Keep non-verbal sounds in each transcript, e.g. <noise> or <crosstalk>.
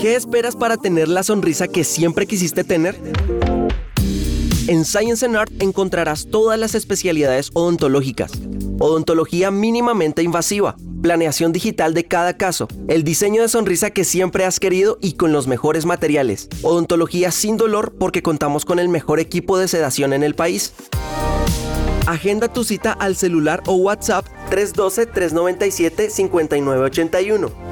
¿Qué esperas para tener la sonrisa que siempre quisiste tener? En Science and Art encontrarás todas las especialidades odontológicas. Odontología mínimamente invasiva, planeación digital de cada caso, el diseño de sonrisa que siempre has querido y con los mejores materiales. Odontología sin dolor porque contamos con el mejor equipo de sedación en el país. Agenda tu cita al celular o WhatsApp 312-397-5981.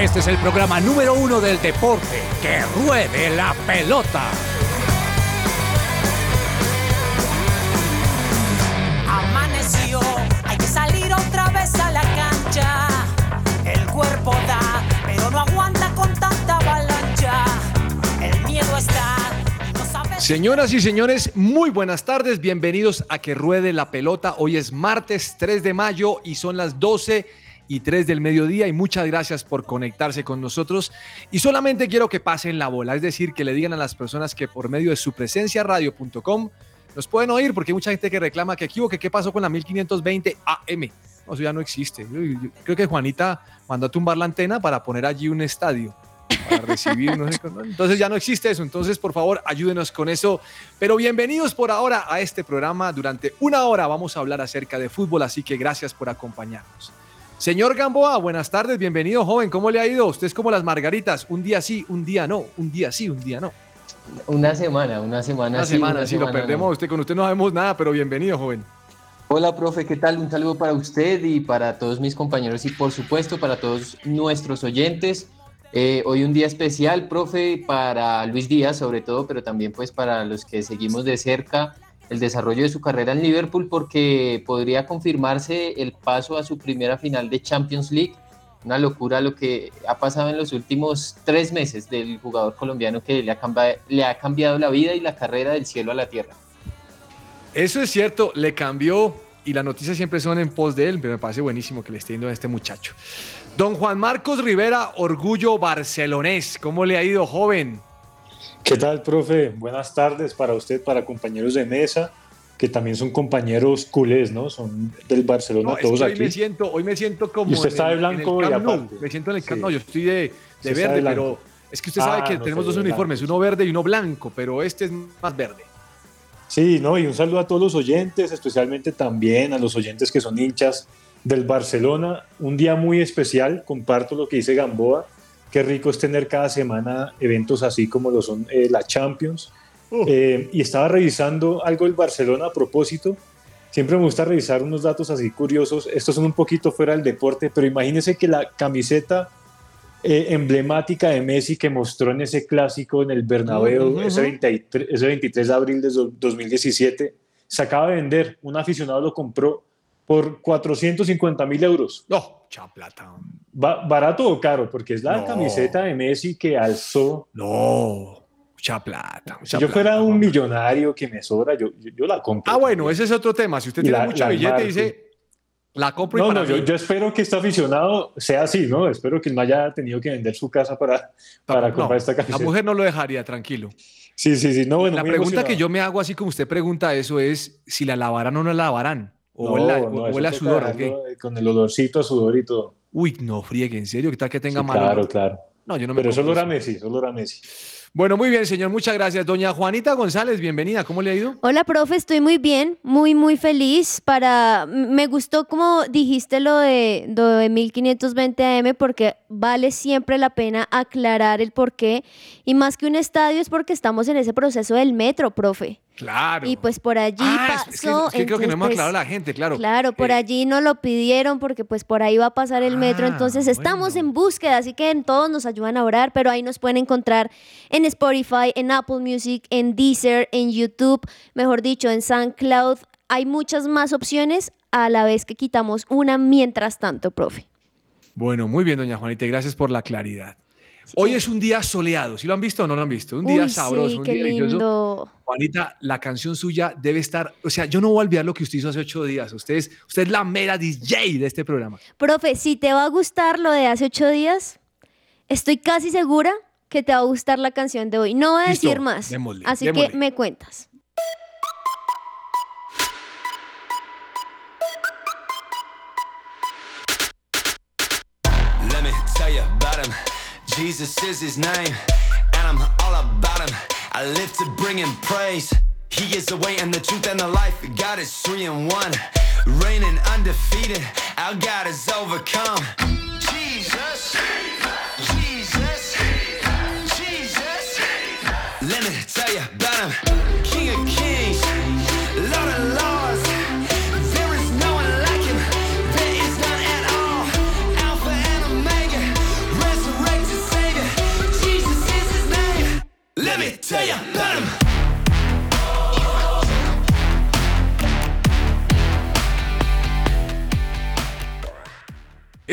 Este es el programa número uno del deporte. Que ruede la pelota. Amaneció, hay que salir otra vez a la cancha. El cuerpo da, pero no aguanta con tanta avalancha. El miedo está. Señoras y señores, muy buenas tardes. Bienvenidos a Que Ruede la Pelota. Hoy es martes 3 de mayo y son las 12 y 3 del mediodía. Y muchas gracias por conectarse con nosotros. Y solamente quiero que pasen la bola, es decir, que le digan a las personas que por medio de su presencia radio.com nos pueden oír, porque hay mucha gente que reclama que equivoque. ¿Qué pasó con la 1520 AM? No, eso ya no existe. Yo- creo que Juanita mandó a tumbar la antena para poner allí un estadio para recibir, no sé entonces ya no existe eso, entonces por favor ayúdenos con eso, pero bienvenidos por ahora a este programa, durante una hora vamos a hablar acerca de fútbol, así que gracias por acompañarnos. Señor Gamboa, buenas tardes, bienvenido joven, ¿cómo le ha ido? Usted es como las margaritas, un día sí, un día no, un día sí, un día no. Una semana, una semana. Una sí, semana, una sí, lo perdemos, no. usted con usted no sabemos nada, pero bienvenido joven. Hola, profe, ¿qué tal? Un saludo para usted y para todos mis compañeros y por supuesto para todos nuestros oyentes. Eh, hoy un día especial, profe, para Luis Díaz sobre todo, pero también pues para los que seguimos de cerca el desarrollo de su carrera en Liverpool porque podría confirmarse el paso a su primera final de Champions League. Una locura lo que ha pasado en los últimos tres meses del jugador colombiano que le ha, cambiado la vida y la carrera del cielo a la tierra. Eso es cierto, le cambió y las noticias siempre son en pos de él, pero me parece buenísimo que le esté yendo a este muchacho. Don Juan Marcos Rivera, orgullo barcelonés, ¿cómo le ha ido, joven? ¿Qué tal, profe? Buenas tardes para usted, para compañeros de mesa, que también son compañeros culés, ¿no? Son del Barcelona No, todos hoy aquí. me siento, hoy me siento como Y usted en está de el- en el blanco y aparte. Me siento en el Camp Sí. Nou, yo estoy de, de verde, de blanco. pero es que usted sabe Ah, que no, tenemos dos uniformes, blanco, uno verde y uno blanco, pero este es más verde. Sí, ¿no? Y un saludo a todos los oyentes, especialmente también a los oyentes que son hinchas del Barcelona. Un día muy especial, comparto lo que dice Gamboa. Qué rico es tener cada semana eventos así como lo son eh, la Champions. Eh, y estaba revisando algo del Barcelona a propósito. Siempre me gusta revisar unos datos así curiosos. Estos son un poquito fuera del deporte, pero imagínense que la camiseta eh, emblemática de Messi que mostró en ese clásico en el Bernabéu, Ujú, ese, ujú. 23, ese 23 de abril de do- 2017, se acaba de vender. Un aficionado lo compró por 450 mil euros. No, chaplata. Ba- ¿Barato o caro? Porque es la No. camiseta de Messi que alzó. No, mucha plata. Si yo fuera un millonario que me sobra, yo, yo, yo la compro. Ah, bueno, ese es otro tema. Si usted Y tiene la- mucho la billete, dice, la compro y No, para no, yo, yo espero que este aficionado sea así, ¿no? Espero que no haya tenido que vender su casa para, para No, comprar esta la camiseta. mujer no lo dejaría, tranquilo. Sí, sí, sí. No, bueno, la pregunta que yo me hago, así como usted pregunta eso, es si la lavarán o no la lavarán. O No, huele a- no, huele a sudor. ¿o dejarlo, qué? eh, Con el olorcito sudor y todo. Uy, no friegue, en serio, ¿qué tal que tenga Sí, mal claro, claro. No, yo no me Pero solo era eso. Messi, solo era Messi. Bueno, muy bien, señor, muchas gracias. Doña Juanita González, bienvenida. ¿Cómo le ha ido? Hola, profe, estoy muy bien, muy, muy feliz. Para, me gustó como dijiste lo de, lo de 1520 AM porque vale siempre la pena aclarar el por qué. Y más que un estadio es porque estamos en ese proceso del metro, profe. Claro. Y pues por allí Ah, es- es que- pasó. es que creo que no hemos aclarado a la gente, claro. Claro, por Eh, allí nos lo pidieron porque pues por ahí va a pasar el metro. Ah, Entonces estamos en búsqueda, así que en todos nos ayudan a orar, pero ahí nos pueden encontrar en Spotify, en Apple Music, en Deezer, en YouTube, mejor dicho, en SoundCloud. Hay muchas más opciones a la vez que quitamos una mientras tanto, profe. Bueno, muy bien, doña Juanita, y gracias por la claridad. Hoy es un día soleado, ¿sí lo han visto o no lo han visto? Un día Uy, sabroso, sí, un qué día delicioso. lindo. Juanita, la canción suya debe estar, o sea, yo no voy a olvidar lo que usted hizo hace ocho días. Usted es, usted es la mera DJ de este programa. Profe, si te va a gustar lo de hace ocho días, estoy casi segura que te va a gustar la canción de hoy. No voy a Listo, decir más. démosle, así démosle. que me cuentas. Jesus is his name, and I'm all about him. I live to bring him praise. He is the way and the truth and the life. God is three in one, reigning undefeated. Our God is overcome. Jesus,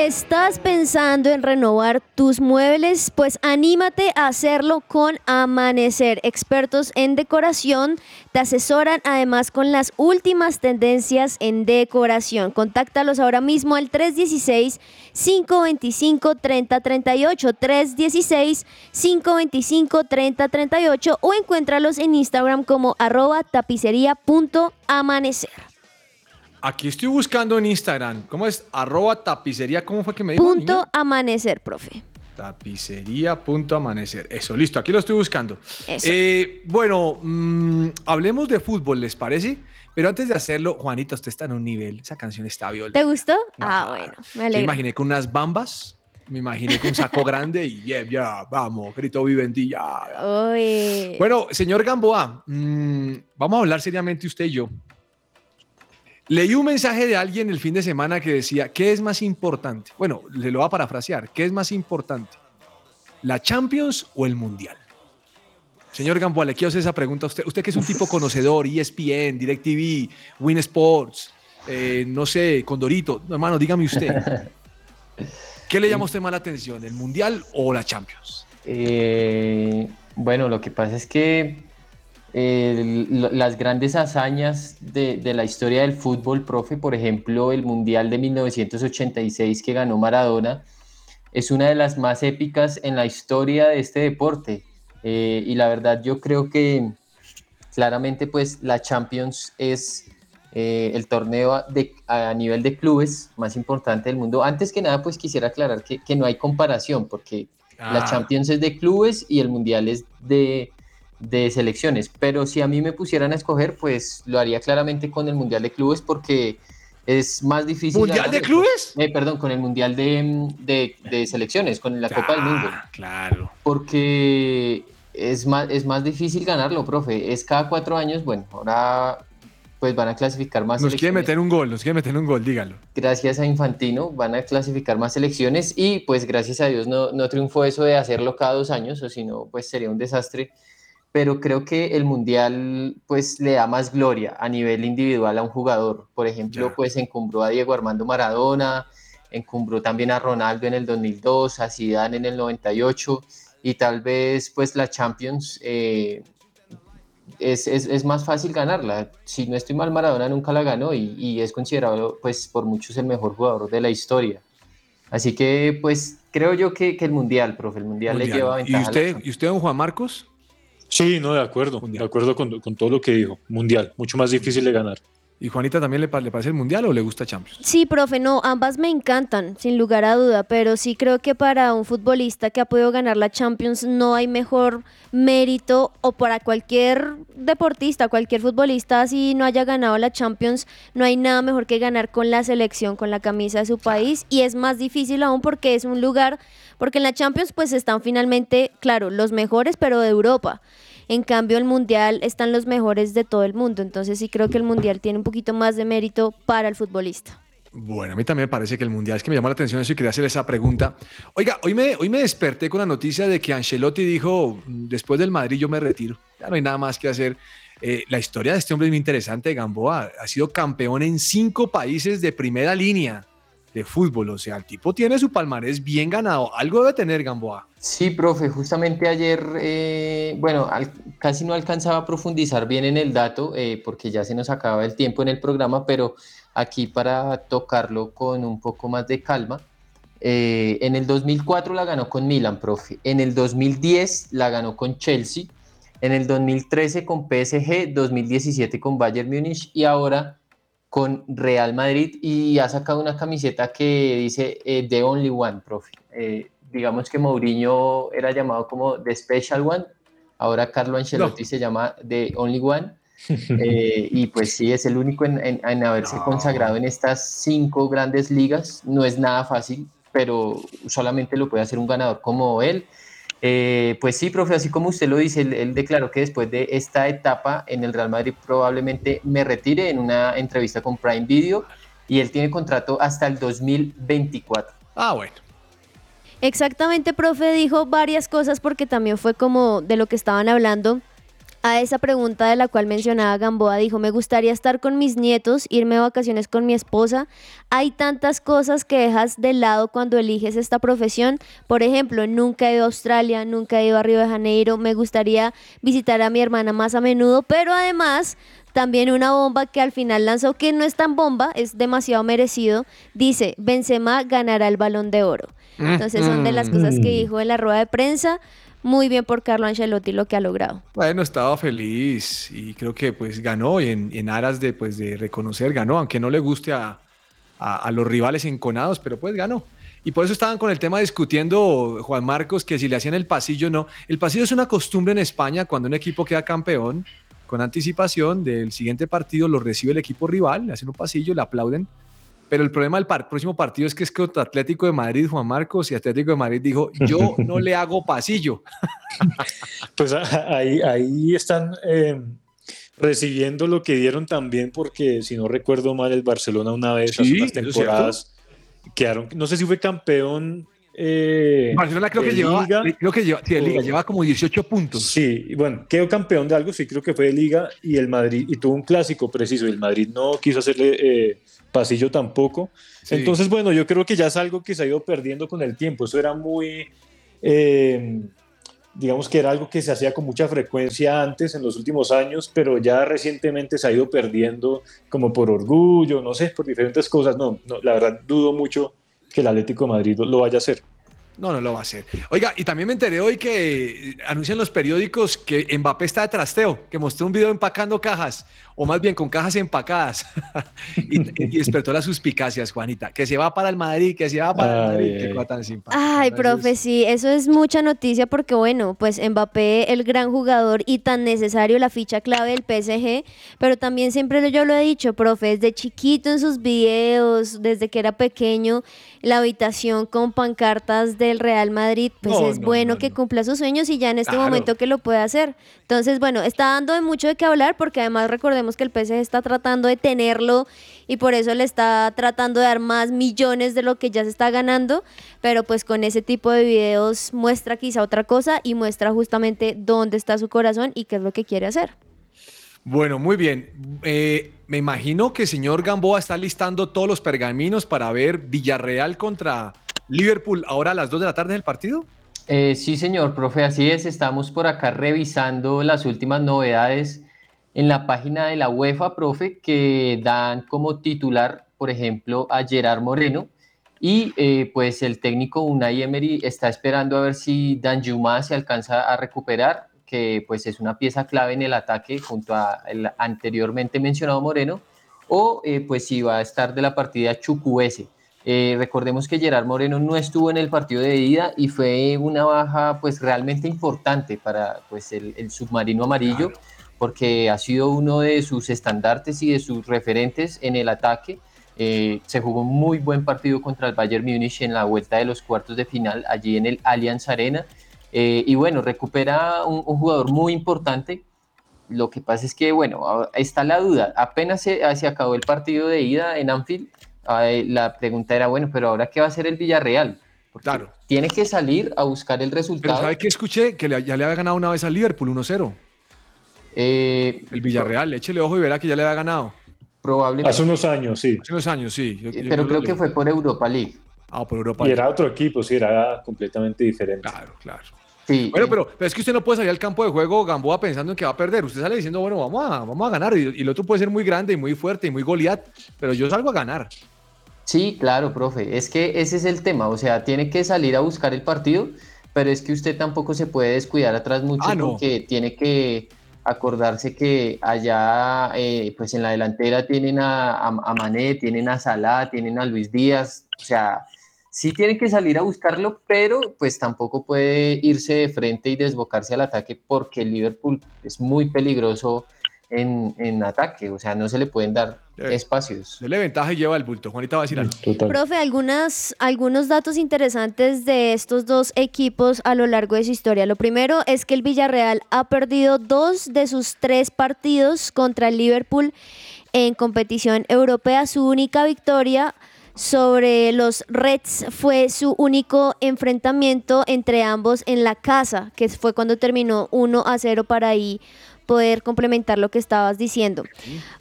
¿Estás pensando en renovar tus muebles? Pues anímate a hacerlo con Amanecer. Expertos en decoración te asesoran además con las últimas tendencias en decoración. Contáctalos ahora mismo al 316-525-3038. 316-525-3038 o encuéntralos en Instagram como arroba tapicería.amanecer. Aquí estoy buscando en Instagram. ¿Cómo es? Arroba tapicería. ¿Cómo fue que me dijo? Punto niña? amanecer, profe. Tapicería punto amanecer. Eso, listo. Aquí lo estoy buscando. Eso. Eh, bueno, mm, hablemos de fútbol, ¿les parece? Pero antes de hacerlo, Juanita, usted está en un nivel. Esa canción está violenta. ¿Te gustó? Ah, bueno, me Me alegra. imaginé con unas bambas. Me imaginé con un saco grande y yeah, ya, vamos, grito vivendi, ya. Uy. Bueno, señor Gamboa, mm, vamos a hablar seriamente usted y yo. Leí un mensaje de alguien el fin de semana que decía, ¿qué es más importante? Bueno, le lo voy a parafrasear. ¿Qué es más importante? ¿La Champions o el Mundial? Señor Gamboa, le quiero hacer esa pregunta a usted. Usted que es un tipo conocedor, ESPN, DirecTV, Win Sports, eh, no sé, Condorito. Hermano, dígame usted. ¿Qué le llama a usted más la atención, el Mundial o la Champions? Eh, bueno, lo que pasa es que eh, las grandes hazañas de, de la historia del fútbol, profe, por ejemplo, el Mundial de 1986 que ganó Maradona, es una de las más épicas en la historia de este deporte. Eh, y la verdad yo creo que claramente pues la Champions es eh, el torneo a- de, a nivel de clubes más importante del mundo. Antes que nada pues quisiera aclarar que, que no hay comparación porque la Ah. Champions es de clubes y el Mundial es de, de selecciones. Pero si a mí me pusieran a escoger, pues lo haría claramente con el Mundial de Clubes porque es más difícil. ¿Mundial de clubes? Eh, perdón, con el Mundial de, de- de Selecciones, con la Copa del Mundo. Claro. Porque es más, es más difícil ganarlo, profe. Es cada cuatro años, bueno, ahora pues van a clasificar más Nos quiere meter un gol, nos quiere meter un gol, dígalo. Gracias a Infantino van a clasificar más selecciones y pues gracias a Dios no, no triunfó eso de hacerlo cada dos años, o si no, pues sería un desastre. Pero creo que el Mundial pues le da más gloria a nivel individual a un jugador. Por ejemplo, pues encumbró a Diego Armando Maradona, encumbró también a Ronaldo en el 2002, a Zidane en el 98 y tal vez pues la Champions eh, es, es- es más fácil ganarla. Si no estoy mal, Maradona nunca la ganó y, y es considerado pues por muchos el mejor jugador de la historia. Así que pues creo yo que, que el Mundial, profe, el Mundial, le lleva ¿Y ventaja. a la usted, ¿Y usted, don Juan Marcos? Sí, no, de acuerdo, de acuerdo con, con todo lo que dijo. Mundial, mucho más difícil de ganar. ¿Y Juanita también le, pa- le parece el Mundial o le gusta Champions? Sí, profe, no, ambas me encantan, sin lugar a duda, pero sí creo que para un futbolista que ha podido ganar la Champions no hay mejor mérito o para cualquier deportista, cualquier futbolista si no haya ganado la Champions, no hay nada mejor que ganar con la selección, con la camisa de su país y es más difícil aún porque es un lugar, porque en la Champions pues están finalmente, claro, los mejores, pero de Europa. En cambio, el mundial están los mejores de todo el mundo. Entonces sí creo que el mundial tiene un poquito más de mérito para el futbolista. Bueno, a mí también me parece que el Mundial es que me llamó la atención eso y quería hacer esa pregunta. Oiga, hoy me, hoy me desperté con la noticia de que Ancelotti dijo, después del Madrid yo me retiro, ya no hay nada más que hacer. Eh, la historia de este hombre es muy interesante, Gamboa. Ha sido campeón en cinco países de primera línea de fútbol. O sea, el tipo tiene su palmarés bien ganado. Algo debe tener Gamboa. Sí, profe, justamente ayer, eh, bueno, casi no alcanzaba a profundizar bien en el dato eh, porque ya se nos acaba el tiempo en el programa, pero aquí para tocarlo con un poco más de calma. eh, en el 2004 la ganó con Milan, profe. En el 2010 la ganó con Chelsea. En el 2013 con PSG, 2017 con Bayern Múnich y ahora con Real Madrid y ha sacado una camiseta que dice eh, The Only One, profe. Eh, digamos que Mourinho era llamado como The Special One, ahora Carlo Ancelotti se llama The Only One. Eh, <laughs> y pues sí, es el único en, en- en haberse consagrado en estas cinco grandes ligas. No es nada fácil, pero solamente lo puede hacer un ganador como él. Eh, pues sí, profe, así como usted lo dice, él, él declaró que después de esta etapa en el Real Madrid probablemente me retire en una entrevista con Prime Video y él tiene contrato hasta el 2024. Ah, bueno. Exactamente, profe, dijo varias cosas porque también fue como de lo que estaban hablando. A esa pregunta de la cual mencionaba Gamboa, dijo, me gustaría estar con mis nietos, irme de vacaciones con mi esposa. Hay tantas cosas que dejas de lado cuando eliges esta profesión. Por ejemplo, nunca he ido a Australia, nunca he ido a Río de Janeiro. Me gustaría visitar a mi hermana más a menudo, pero además también una bomba que al final lanzó, que no es tan bomba, es demasiado merecido. Dice, Benzema ganará el balón de oro. Entonces son de las cosas que dijo en la rueda de prensa. Muy bien por Carlo Ancelotti lo que ha logrado. Bueno, estaba feliz y creo que pues ganó y en, en aras de, pues, de reconocer, ganó, aunque no le guste a, a- a los rivales enconados, pero pues ganó. Y por eso estaban con el tema discutiendo, Juan Marcos, que si le hacían el pasillo no. El pasillo es una costumbre en España cuando un equipo queda campeón, con anticipación del siguiente partido lo recibe el equipo rival, le hacen un pasillo, le aplauden. Pero el problema del par- próximo partido es que es contra Atlético de Madrid, Juan Marcos, y Atlético de Madrid dijo, yo no le hago pasillo. <laughs> Pues ahí, ahí están eh, recibiendo lo que dieron también, porque si no recuerdo mal, el Barcelona una vez, hace Sí, unas temporadas, quedaron, no sé si fue campeón. eh, Barcelona creo que llevaba, Liga, creo que lleva, sí, de Liga, lleva como 18 puntos. Sí, bueno, quedó campeón de algo, sí creo que fue de Liga, y el Madrid, y tuvo un clásico preciso, y el Madrid no quiso hacerle eh, pasillo tampoco. Sí. Entonces, bueno, yo creo que ya es algo que se ha ido perdiendo con el tiempo. Eso era muy, eh, digamos que era algo que se hacía con mucha frecuencia antes, en los últimos años, pero ya recientemente se ha ido perdiendo como por orgullo, no sé, por diferentes cosas. No, no la verdad dudo mucho que el Atlético de Madrid lo, lo vaya a hacer. No, no lo va a hacer. Oiga, y también me enteré hoy que anuncian los periódicos que Mbappé está de trasteo, que mostró un video empacando cajas, o más bien con cajas empacadas, <laughs> y, y despertó las suspicacias, Juanita, que se va para el Madrid, que se va para el Madrid, qué cosa tan simpática. Ay, profe, sí, eso es mucha noticia porque, bueno, pues Mbappé, el gran jugador y tan necesario, la ficha clave del PSG, pero también siempre yo lo he dicho, profe, desde chiquito en sus videos, desde que era pequeño, la habitación con pancartas del Real Madrid, pues No, es no, bueno que cumpla sus sueños y ya en este Claro. momento que lo puede hacer. Entonces, bueno, está dando de mucho de qué hablar porque además recordemos que el PSG está tratando de tenerlo y por eso le está tratando de dar más millones de lo que ya se está ganando, pero pues con ese tipo de videos muestra quizá otra cosa y muestra justamente dónde está su corazón y qué es lo que quiere hacer. Bueno, muy bien. Eh, me imagino que el señor Gamboa está listando todos los pergaminos para ver Villarreal contra Liverpool ahora a las 2 de la tarde del partido. Eh, sí, señor, profe, así es. Estamos por acá revisando las últimas novedades en la página de la UEFA, profe, que dan como titular, por ejemplo, a Gerard Moreno. Y eh, pues el técnico Unai Emery está esperando a ver si Danjuma se alcanza a recuperar, que pues es una pieza clave en el ataque junto a el anteriormente mencionado Moreno, o eh, pues si va a estar de la partida Chukwueze. Eh, recordemos que Gerard Moreno no estuvo en el partido de ida y fue una baja pues realmente importante para pues el, el submarino amarillo porque ha sido uno de sus estandartes y de sus referentes en el ataque. Eh, se jugó un muy buen partido contra el Bayern Múnich en la vuelta de los cuartos de final allí en el Allianz Arena. Eh, y bueno, recupera un, un jugador muy importante. Lo que pasa es que, bueno, está la duda. Apenas se, se acabó el partido de ida en Anfield, eh, la pregunta era, bueno, pero ahora qué va a hacer el Villarreal? Porque Claro. Tiene que salir a buscar el Pero resultado. ¿sabe qué escuché? Que le- ya le había ganado una vez al Liverpool 1-0. Eh, el Villarreal, échele ojo y verá que ya le había ganado. Probablemente. Hace unos años, sí. Hace unos años, sí. Yo- yo- pero creo que fue por Europa League. Ah, por Europa Y League. era otro equipo, sí, era completamente diferente. Claro, claro. Sí, Bueno, pero, pero es que usted no puede salir al campo de juego Gamboa pensando en que va a perder. Usted sale diciendo, bueno, vamos a, vamos a ganar. Y, y el otro puede ser muy grande y muy fuerte y muy Goliat, pero yo salgo a ganar. Sí, claro, profe. Es que ese es el tema. O sea, tiene que salir a buscar el partido, pero es que usted tampoco se puede descuidar atrás mucho Ah, no. porque tiene que acordarse que allá, eh, pues en la delantera tienen a, a, a Mané, tienen a Salah, tienen a Luis Díaz. O sea, sí tiene que salir a buscarlo, pero pues tampoco puede irse de frente y desbocarse al ataque porque Liverpool es muy peligroso en, en ataque. O sea, no se le pueden dar Eh, espacios. Dele ventaja y lleva el bulto. Juanita va a decir algo. Profe, algunas, algunos datos interesantes de estos dos equipos a lo largo de su historia. Lo primero es que el Villarreal ha perdido dos de sus tres partidos contra el Liverpool en competición europea. Su única victoria sobre los Reds fue su único enfrentamiento entre ambos en la casa, que fue cuando terminó 1 a 0 para ahí poder complementar lo que estabas diciendo.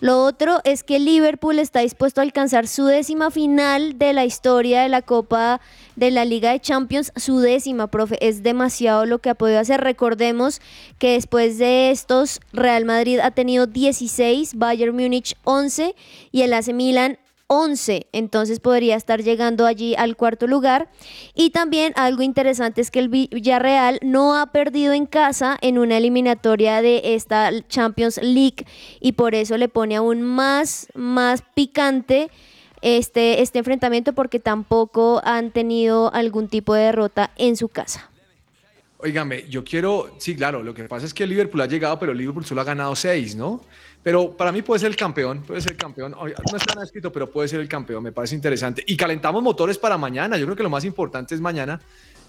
Lo otro es que Liverpool está dispuesto a alcanzar su décima final de la historia de la Copa de la Liga de Champions, su décima, profe, es demasiado lo que ha podido hacer. Recordemos que después de estos, Real Madrid ha tenido 16, Bayern Múnich 11 y el AC Milan 11, entonces podría estar llegando allí al cuarto lugar. Y también algo interesante es que el Villarreal no ha perdido en casa en una eliminatoria de esta Champions League y por eso le pone aún más, más picante este, este enfrentamiento porque tampoco han tenido algún tipo de derrota en su casa. Óigame, yo quiero, sí, claro, lo que pasa es que Liverpool ha llegado, pero Liverpool solo ha ganado seis, ¿no? Pero para mí puede ser el campeón, puede ser el campeón. No está nada escrito, pero puede ser el campeón, me parece interesante. Y calentamos motores para mañana. Yo creo que lo más importante es mañana,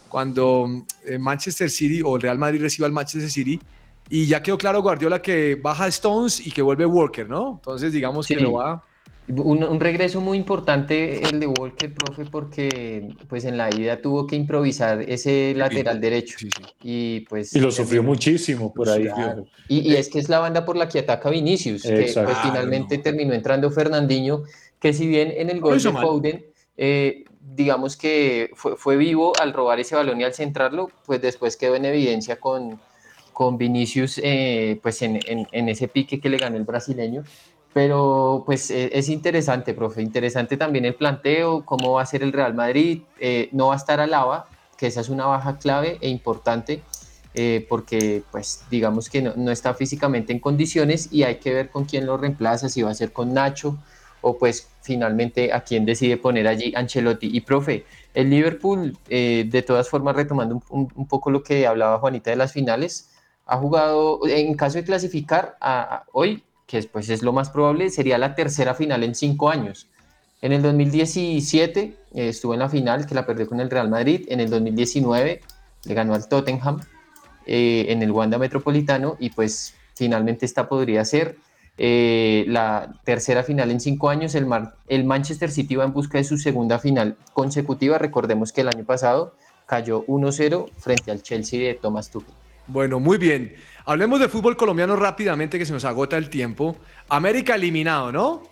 cuando eh, Manchester City o el Real Madrid reciba al Manchester City. Y ya quedó claro Guardiola que baja Stones y que vuelve Walker, ¿no? Entonces digamos que lo va... Un, un regreso muy importante el de Walker, profe, porque pues en la ida tuvo que improvisar ese lateral derecho. Y pues Y lo sufrió muchísimo por ahí. Claro. Y, y es que es la banda por la que ataca Vinicius, que Exacto. pues, finalmente terminó entrando Fernandinho, que si bien en el No gol de mal. Foden, eh, digamos que fue, fue vivo al robar ese balón y al centrarlo, pues después quedó en evidencia con, con Vinicius eh, pues en, en- en ese pique que le ganó el brasileño. Pero pues eh, es interesante, profe, interesante también el planteo, cómo va a ser el Real Madrid, eh, no va a estar Alaba, que esa es una baja clave e importante eh, porque pues digamos que no, está físicamente en condiciones y hay que ver con quién lo reemplaza, si va a ser con Nacho o pues finalmente a quién decide poner allí Ancelotti. Y profe, el Liverpool, eh, de todas formas, retomando un, poco lo que hablaba Juanita de las finales, ha jugado, en caso de clasificar a hoy, que después es lo más probable, sería la tercera final en cinco años. En el 2017 eh, estuvo en la final, que la perdió con el Real Madrid. En el 2019 le ganó al Tottenham eh, en el Wanda Metropolitano y pues finalmente esta podría ser eh, la tercera final en cinco años. El, el Manchester City va en busca de su segunda final consecutiva. Recordemos que el año pasado cayó 1-0 frente al Chelsea de Thomas Tuchel. Bueno, muy bien. Hablemos de fútbol colombiano rápidamente que se nos agota el tiempo. América eliminado, ¿no?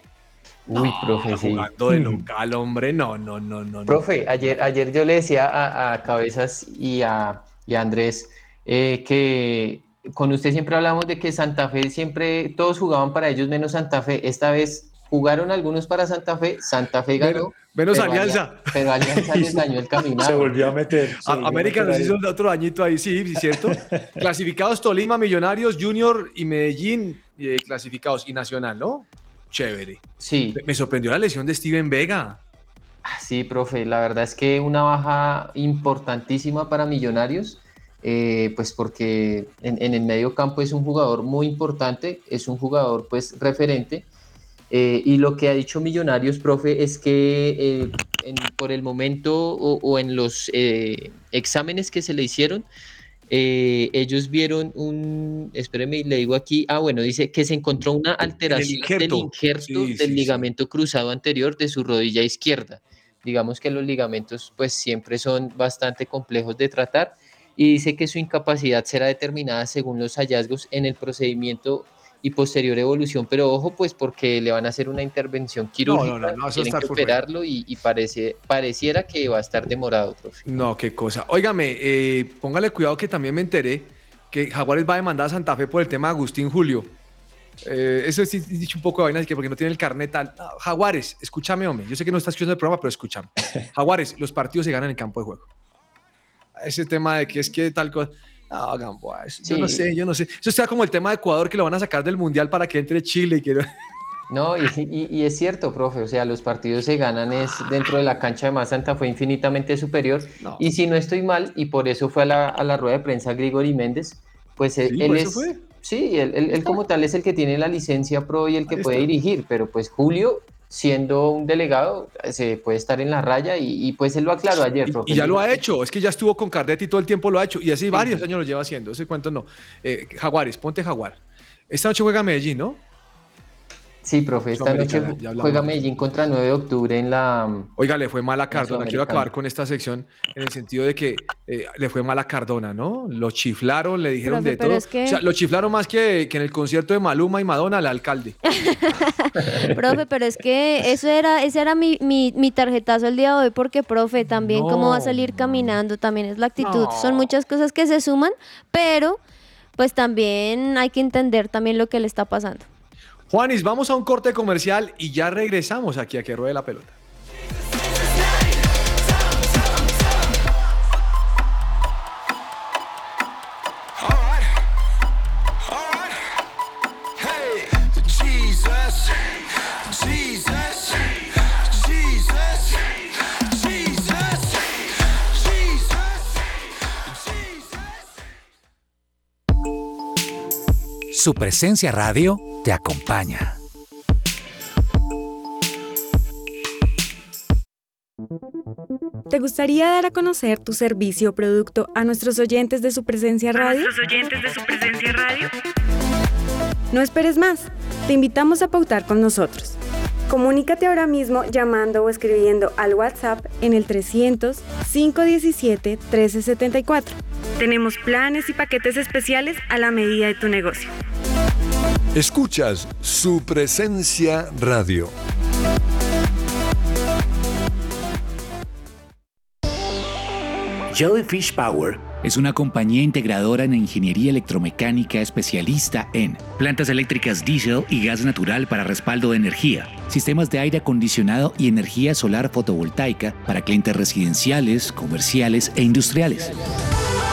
Uy, profe, sí. Jugando de local, hombre, no, no, no, no. Profe, ayer, ayer yo le decía a, a Cabezas y a, y a Andrés eh, que con usted siempre hablamos de que Santa Fe siempre, todos jugaban para ellos menos Santa Fe. Esta vez jugaron algunos para Santa Fe, Santa Fe ganó. Menos pero Alianza. pero Alianza les dañó el camino. Se volvió a meter. América nos hizo otro añito ahí, sí, ¿cierto? <laughs> clasificados Tolima, Millonarios, Junior y Medellín eh, clasificados y Nacional, ¿no? Chévere. Sí. Me sorprendió la lesión de Steven Vega. Sí, profe, la verdad es que una baja importantísima para Millonarios. Eh, pues porque en, en, el medio campo es un jugador muy importante, es un jugador pues referente. Eh, y lo que ha dicho Millonarios, profe, es que eh, en, por el momento o, o en los exámenes que se le hicieron, ellos vieron un, espéreme, le digo aquí, ah, bueno, dice que se encontró una alteración del injerto sí, del sí, ligamento sí. cruzado anterior de su rodilla izquierda. Digamos que los ligamentos pues siempre son bastante complejos de tratar y dice que su incapacidad será determinada según los hallazgos en el procedimiento y posterior evolución, pero ojo pues porque le van a hacer una intervención quirúrgica, no, no, no, tienen que operarlo y, y, parece, pareciera que va a estar demorado. Profe. No, qué cosa. Óigame, eh, póngale cuidado que también me enteré que Jaguares va a demandar a Santa Fe por el tema de Agustín Julio. Eh, eso sí dicho un poco de vaina, que porque no tiene el carnet tal. No, Jaguares, escúchame, hombre. Yo sé que no estás escuchando el programa, pero escúchame. <laughs> Jaguares, los partidos se ganan en el campo de juego ese tema de que es que tal cosa. No, Gamboa, yo sí. no sé, yo no sé. Eso está como el tema de Ecuador que lo van a sacar del Mundial para que entre Chile y que... No, y, y, y, es cierto, profe, o sea, los partidos se ganan es dentro de la cancha de más Santa fue infinitamente superior. No. Y si no estoy mal, y por eso fue a la, a la rueda de prensa Grigori Méndez, pues él, sí, él es... Fue? Sí, él, él, él, como tal es el que tiene la licencia pro y el que puede dirigir, pero pues Julio siendo un delegado, se puede estar en la raya y, y pues él lo aclaró ayer. Y, y ya lo ha hecho, es que ya estuvo con Cardetti todo el tiempo lo ha hecho y así varios años lo lleva haciendo, ese cuento no. Eh, Jaguares, ponte Jaguar. Esta noche juega Medellín, ¿no? Sí, profe, esta noche juega Medellín contra 9 de octubre en la... Oiga, le fue mal a Cardona, quiero acabar con esta sección en el sentido de que eh, le fue mal a Cardona, ¿no? Lo chiflaron, le dijeron profe, de todo. Es que... O sea, lo chiflaron más que, que, en el concierto de Maluma y Madonna al alcalde. <laughs> profe, pero es que eso era, ese era mi, mi, mi, tarjetazo el día de hoy, porque, profe, también no. cómo va a salir caminando, también es la actitud. No. Son muchas cosas que se suman, pero pues también hay que entender también lo que le está pasando. Juanis, vamos a un corte comercial y ya regresamos aquí a que ruede la pelota. Su presencia radio te acompaña. ¿Te gustaría dar a conocer tu servicio o producto a nuestros oyentes de su presencia radio? ¿A nuestros oyentes de su presencia radio? No esperes más. Te invitamos a pautar con nosotros. Comunícate ahora mismo llamando o escribiendo al WhatsApp en el 300 517 1374. Tenemos planes y paquetes especiales a la medida de tu negocio. Escuchas su presencia radio. Jellyfish Power es una compañía integradora en ingeniería electromecánica especialista en plantas eléctricas diésel y gas natural para respaldo de energía, sistemas de aire acondicionado y energía solar fotovoltaica para clientes residenciales, comerciales e industriales.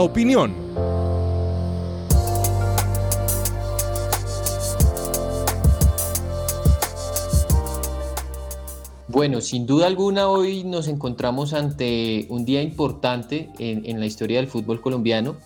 Opinión. Bueno, sin duda alguna hoy nos encontramos ante un día importante en, en la historia del fútbol colombiano,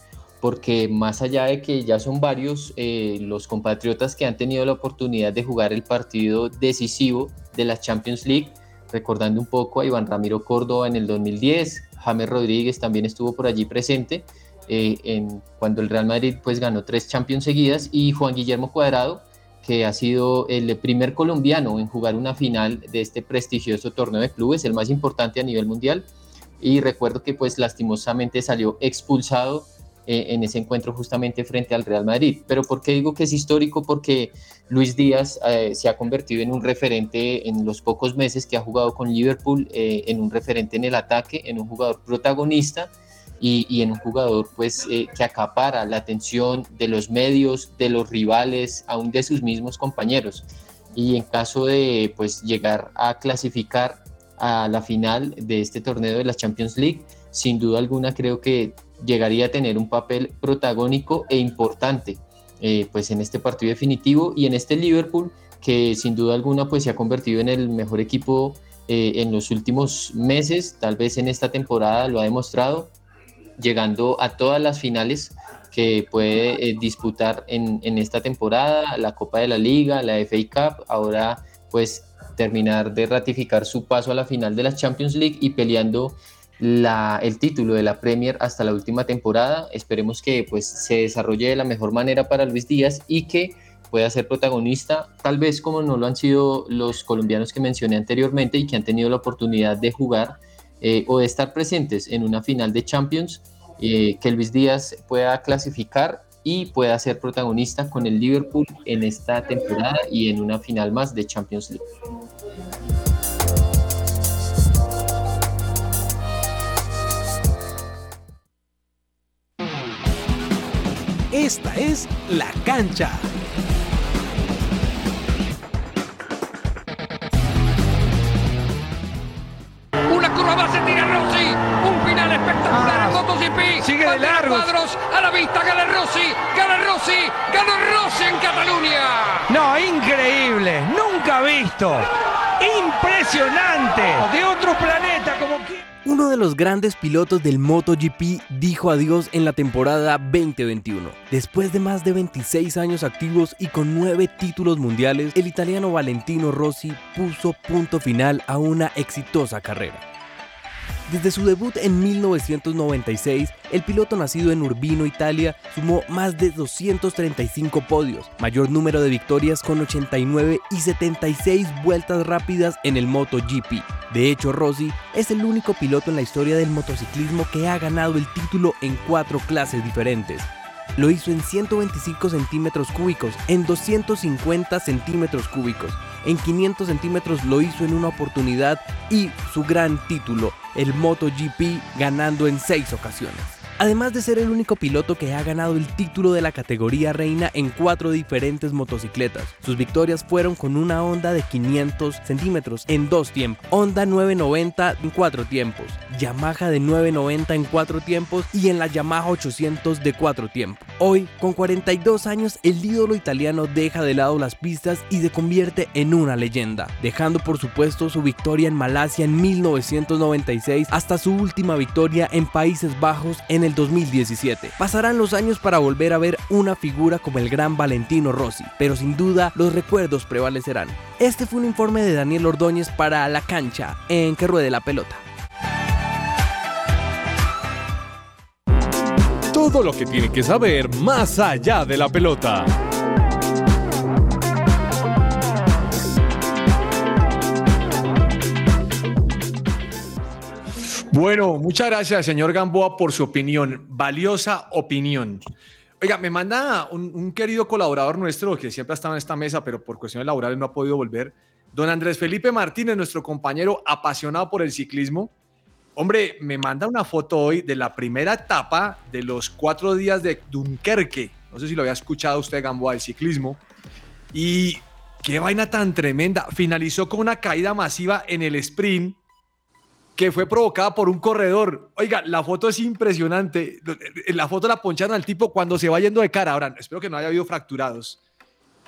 porque más allá de que ya son varios eh, los compatriotas que han tenido la oportunidad de jugar el partido decisivo de la Champions League, recordando un poco a Iván Ramiro Córdoba en el 2010, James Rodríguez también estuvo por allí presente, eh, en, cuando el Real Madrid pues ganó tres Champions seguidas, y Juan Guillermo Cuadrado, que ha sido el primer colombiano en jugar una final de este prestigioso torneo de clubes, el más importante a nivel mundial. Y recuerdo que pues lastimosamente salió expulsado eh, en ese encuentro justamente frente al Real Madrid. Pero ¿por qué digo que es histórico? Porque Luis Díaz eh, se ha convertido en un referente en los pocos meses que ha jugado con Liverpool, en un referente en el ataque, en un jugador protagonista y, y en un jugador pues eh, que acapara la atención de los medios, de los rivales, aún de sus mismos compañeros. Y en caso de pues llegar a clasificar a la final de este torneo de la Champions League, sin duda alguna creo que llegaría a tener un papel protagónico e importante eh, pues en este partido definitivo y en este Liverpool que sin duda alguna pues se ha convertido en el mejor equipo eh, en los últimos meses, tal vez en esta temporada lo ha demostrado, llegando a todas las finales que puede eh, disputar en, esta temporada, la Copa de la Liga, la FA Cup, ahora pues terminar de ratificar su paso a la final de la Champions League y peleando el título de la Premier hasta la última temporada. Esperemos que pues, se desarrolle de la mejor manera para Luis Díaz y que pueda ser protagonista, tal vez como no lo han sido los colombianos que mencioné anteriormente y que han tenido la oportunidad de jugar eh, o de estar presentes en una final de Champions, eh, que Luis Díaz pueda clasificar y pueda ser protagonista con el Liverpool en esta temporada y en una final más de Champions League. Esta es La Cancha. Cuadros a la vista. Gana Rossi. Gana Rossi. Gana Rossi en Cataluña. No, increíble, nunca visto. Impresionante. De otro planeta, como que... Uno de los grandes pilotos del MotoGP dijo adiós en la temporada 2021. Después de más de 26 años activos y con 9 títulos mundiales, el italiano Valentino Rossi puso punto final a una exitosa carrera. Desde su debut en 1996, el piloto nacido en Urbino, Italia, sumó más de 235 podios, mayor número de victorias con 89 y 76 vueltas rápidas en el MotoGP. De hecho, Rossi es el único piloto en la historia del motociclismo que ha ganado el título en cuatro clases diferentes. lo hizo en 125 centímetros cúbicos, en 250 centímetros cúbicos, en 500 centímetros lo hizo en una oportunidad y su gran título, el MotoGP, ganando en seis ocasiones además de ser el único piloto que ha ganado el título de la categoría reina en cuatro diferentes motocicletas. Sus victorias fueron con una Honda de 500 centímetros en dos tiempos, Honda 990 en cuatro tiempos, Yamaha de 990 en cuatro tiempos y en la Yamaha 800 de cuatro tiempos. Hoy, con 42 años, el ídolo italiano deja de lado las pistas y se convierte en una leyenda, dejando por supuesto su victoria en Malasia en 1996 hasta su última victoria en Países Bajos en el 2017. Pasarán los años para volver a ver una figura como el gran Valentino Rossi, pero sin duda los recuerdos prevalecerán. Este fue un informe de Daniel Ordóñez para La Cancha, en que ruede la pelota. Todo lo que tiene que saber más allá de la pelota. Bueno, muchas gracias, señor Gamboa, por su opinión. Valiosa opinión. Oiga, me manda un, querido colaborador nuestro que siempre ha estado en esta mesa, pero por cuestiones laborales no ha podido volver. Don Andrés Felipe Martínez, nuestro compañero apasionado por el ciclismo. Hombre, me manda una foto hoy de la primera etapa de los cuatro días de Dunkerque. No sé si lo había escuchado usted, Gamboa, del ciclismo. Y qué vaina tan tremenda. Finalizó con una caída masiva en el sprint que fue provocada por un corredor. Oiga, la foto es impresionante. La foto la poncharon al tipo cuando se va yendo de cara. Ahora, espero que no haya habido fracturados.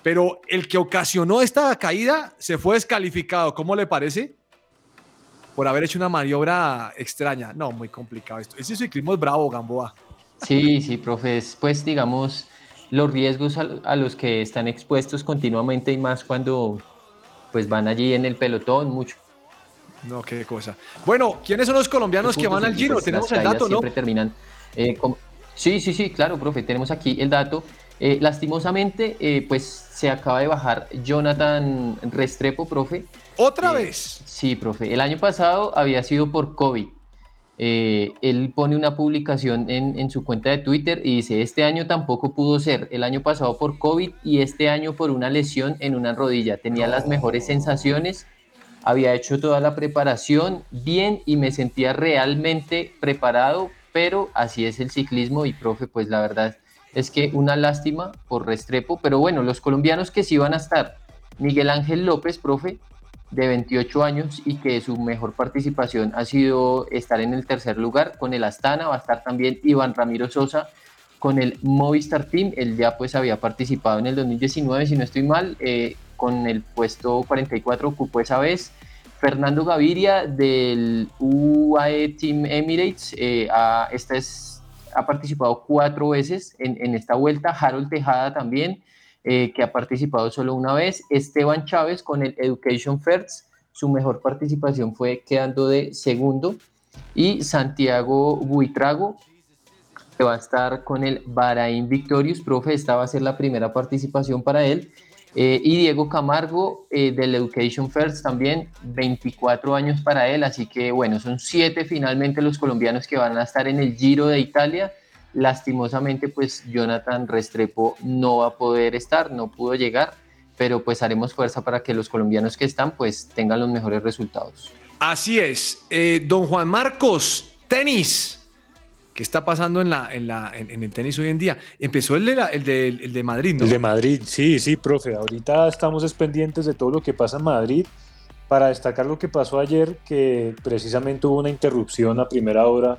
Pero el que ocasionó esta caída se fue descalificado. ¿Cómo le parece? Por haber hecho una maniobra extraña. No, muy complicado esto. Ese ciclismo es bravo, Gamboa. Sí, sí, profe. Pues digamos, los riesgos a, los que están expuestos continuamente y más cuando pues van allí en el pelotón, mucho no, qué cosa. Bueno, ¿quiénes son los colombianos que van al Giro? Tenemos el dato, ¿no? Siempre terminan. Eh, sí, sí, sí, claro, profe. Tenemos aquí el dato. Eh, lastimosamente, eh, pues se acaba de bajar Jonathan Restrepo, profe. ¿Otra vez? Sí, profe. El año pasado había sido por COVID. él pone una publicación en, en, su cuenta de Twitter y dice, este año tampoco pudo ser, el año pasado por COVID y este año por una lesión en una rodilla. Tenía las mejores sensaciones, había hecho toda la preparación bien y me sentía realmente preparado, pero así es el ciclismo y profe, pues la verdad es que una lástima por Restrepo, pero bueno, los colombianos que sí van a estar, Miguel Ángel López, profe, de 28 años y que su mejor participación ha sido estar en el tercer lugar con el Astana, va a estar también Iván Ramiro Sosa con el Movistar Team, él ya pues había participado en el 2019, si no estoy mal, eh, con el puesto 44 ocupó esa vez. Fernando Gaviria del UAE Team Emirates, eh, ha, esta es, ha participado cuatro veces en, esta vuelta. Harold Tejada también, eh, que ha participado solo una vez. Esteban Chávez con el Education First, su mejor participación fue quedando de segundo. Y Santiago Buitrago, que va a estar con el Bahrain Victorious. Profe, esta va a ser la primera participación para él. Eh, y Diego Camargo eh, del Education First también, 24 años para él, así que bueno, son siete finalmente los colombianos que van a estar en el Giro de Italia. Lastimosamente, pues Jonathan Restrepo no va a poder estar, no pudo llegar, pero pues haremos fuerza para que los colombianos que están pues tengan los mejores resultados. Así es. Eh, don Juan Marcos, tenis. ¿Qué está pasando en, la, en, la, en, el tenis hoy en día? Empezó el de, el, de, el de Madrid, ¿no? El de Madrid, sí, sí, profe. Ahorita estamos pendientes de todo lo que pasa en Madrid. Para destacar lo que pasó ayer, que precisamente hubo una interrupción a primera hora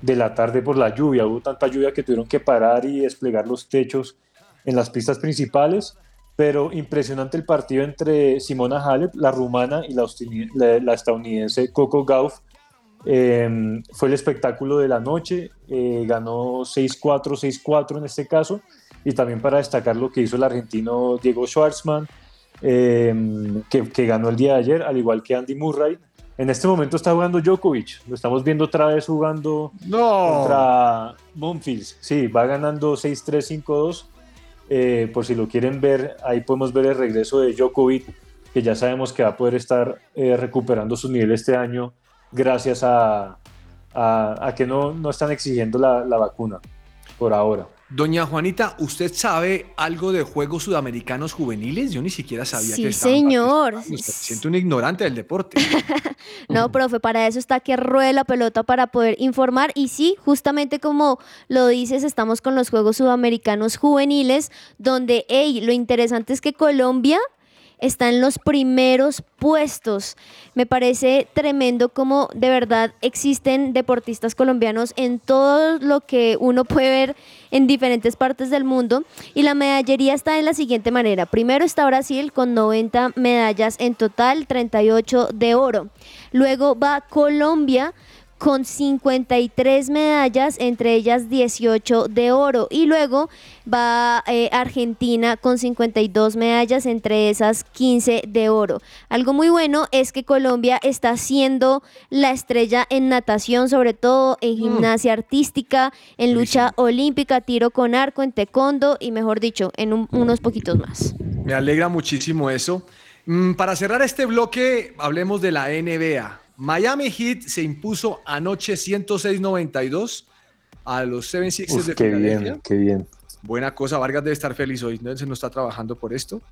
de la tarde por la lluvia. Hubo tanta lluvia que tuvieron que parar y desplegar los techos en las pistas principales. Pero impresionante el partido entre Simona Halep, la rumana, y la, la estadounidense Coco Gauff Em, fue el espectáculo de la noche, eh, ganó 6-4, 6-4 en este caso, y también para destacar lo que hizo el argentino Diego Schwartzman, em, que, ganó el día de ayer, al igual que Andy Murray. En este momento está jugando Djokovic, lo estamos viendo otra vez jugando contra Monfils. Sí, va ganando 6-3, 5-2. Eh, por si lo quieren ver, ahí podemos ver el regreso de Djokovic, que ya sabemos que va a poder estar eh, recuperando su nivel este año gracias a, a, que no, no, están exigiendo la, la, vacuna por ahora. Doña Juanita, ¿usted sabe algo de Juegos Sudamericanos Juveniles? Yo ni siquiera sabía Sí, que estaban señor. siento un ignorante del deporte. <laughs> No, profe, para eso está que ruede la pelota para poder informar. Y sí, justamente como lo dices, estamos con los Juegos Sudamericanos Juveniles, donde, hey, lo interesante es que Colombia está en los primeros puestos. Me parece tremendo como de verdad existen deportistas colombianos en todo lo que uno puede ver en diferentes partes del mundo. Y la medallería está en la siguiente manera. Primero está Brasil con 90 medallas en total, 38 de oro. Luego va Colombia con 53 medallas, entre ellas 18 de oro. Y luego va eh, Argentina con 52 medallas, entre esas 15 de oro. Algo muy bueno es que Colombia está siendo la estrella en natación, sobre todo en gimnasia artística, en lucha olímpica, tiro con arco, en taekwondo y mejor dicho, en un- unos poquitos más. Me alegra muchísimo eso. Mm, Para cerrar este bloque, hablemos de la NBA. Miami Heat se impuso anoche 106-92 a los 76ers Uf, de qué Filadelfia. bien, qué bien. Buena cosa, Vargas debe estar feliz hoy, ¿no? se no está trabajando por esto.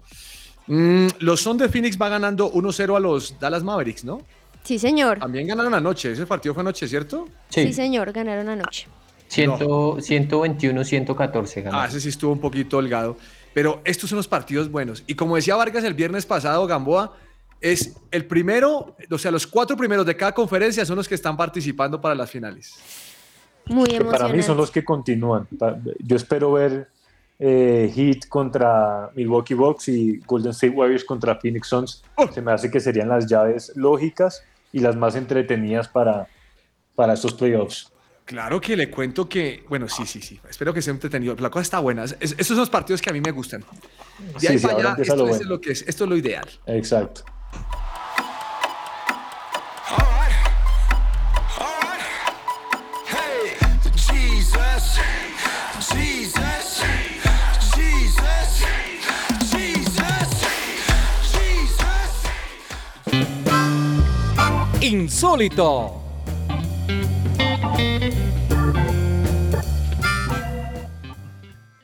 Mm, los Son de Phoenix va ganando 1-0 a los Dallas Mavericks, ¿no? Sí, señor. También ganaron anoche, ese partido fue anoche, ¿cierto? Sí, señor, ganaron anoche. 121, 114 ganó. Ah, ese sí estuvo un poquito holgado. Pero estos son los partidos buenos. Y como decía Vargas el viernes pasado, Gamboa, es el primero, o sea, los cuatro primeros de cada conferencia son los que están participando para las finales. Muy que para mí son los que continúan. Yo espero ver eh, Heat contra Milwaukee Bucks y Golden State Warriors contra Phoenix Suns. Se me hace que serían las llaves lógicas y las más entretenidas para, para estos playoffs. Claro que le cuento que, bueno, sí, sí, sí. Espero que sea entretenido. La cosa está buena. Es- esos son los partidos que a mí me gustan. De Sí, ahí sí, para allá, empieza esto lo es bueno. lo que es, esto es lo ideal. Exacto. Insólito.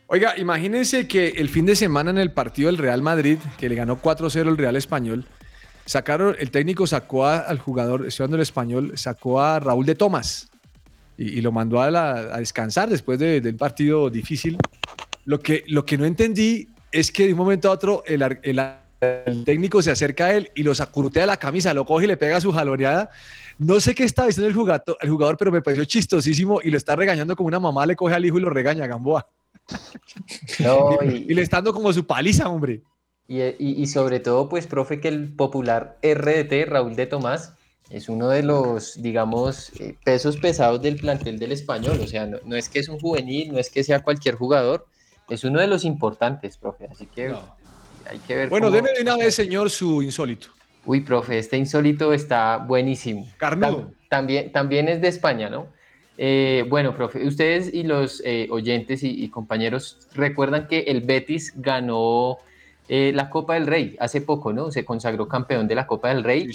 Oiga, imagínense que el fin de semana en el partido del Real Madrid, que le ganó 4-0 el Real Español, sacaron, el técnico sacó al jugador, estoy hablando del español, sacó a Raúl de Tomás y, lo mandó a, descansar después de- del partido difícil. Lo que, lo que no entendí es que de un momento a otro el, el el técnico se acerca a él y lo sacurrutea la camisa, lo coge y le pega su jaloneada. No sé qué está diciendo el jugador, el jugador, pero me pareció chistosísimo y lo está regañando como una mamá le coge al hijo y lo regaña, Gamboa. No, <laughs> y, y le está dando como su paliza, hombre. Y, y- y sobre todo, pues, profe, que el popular RDT, Raúl de Tomás, es uno de los, digamos, eh, pesos pesados del plantel del español. O sea, no, no es que es un juvenil, no es que sea cualquier jugador, es uno de los importantes, profe. Así que hay que ver. Bueno, cómo- deme de una vez, señor, su insólito. Uy, profe, este insólito está buenísimo. Carnudo. Tam- también, también es de España, ¿no? Eh, bueno, profe, ustedes y los eh, oyentes y, y compañeros recuerdan que el Betis ganó eh, la Copa del Rey hace poco, ¿no? Se consagró campeón de la Copa del Rey.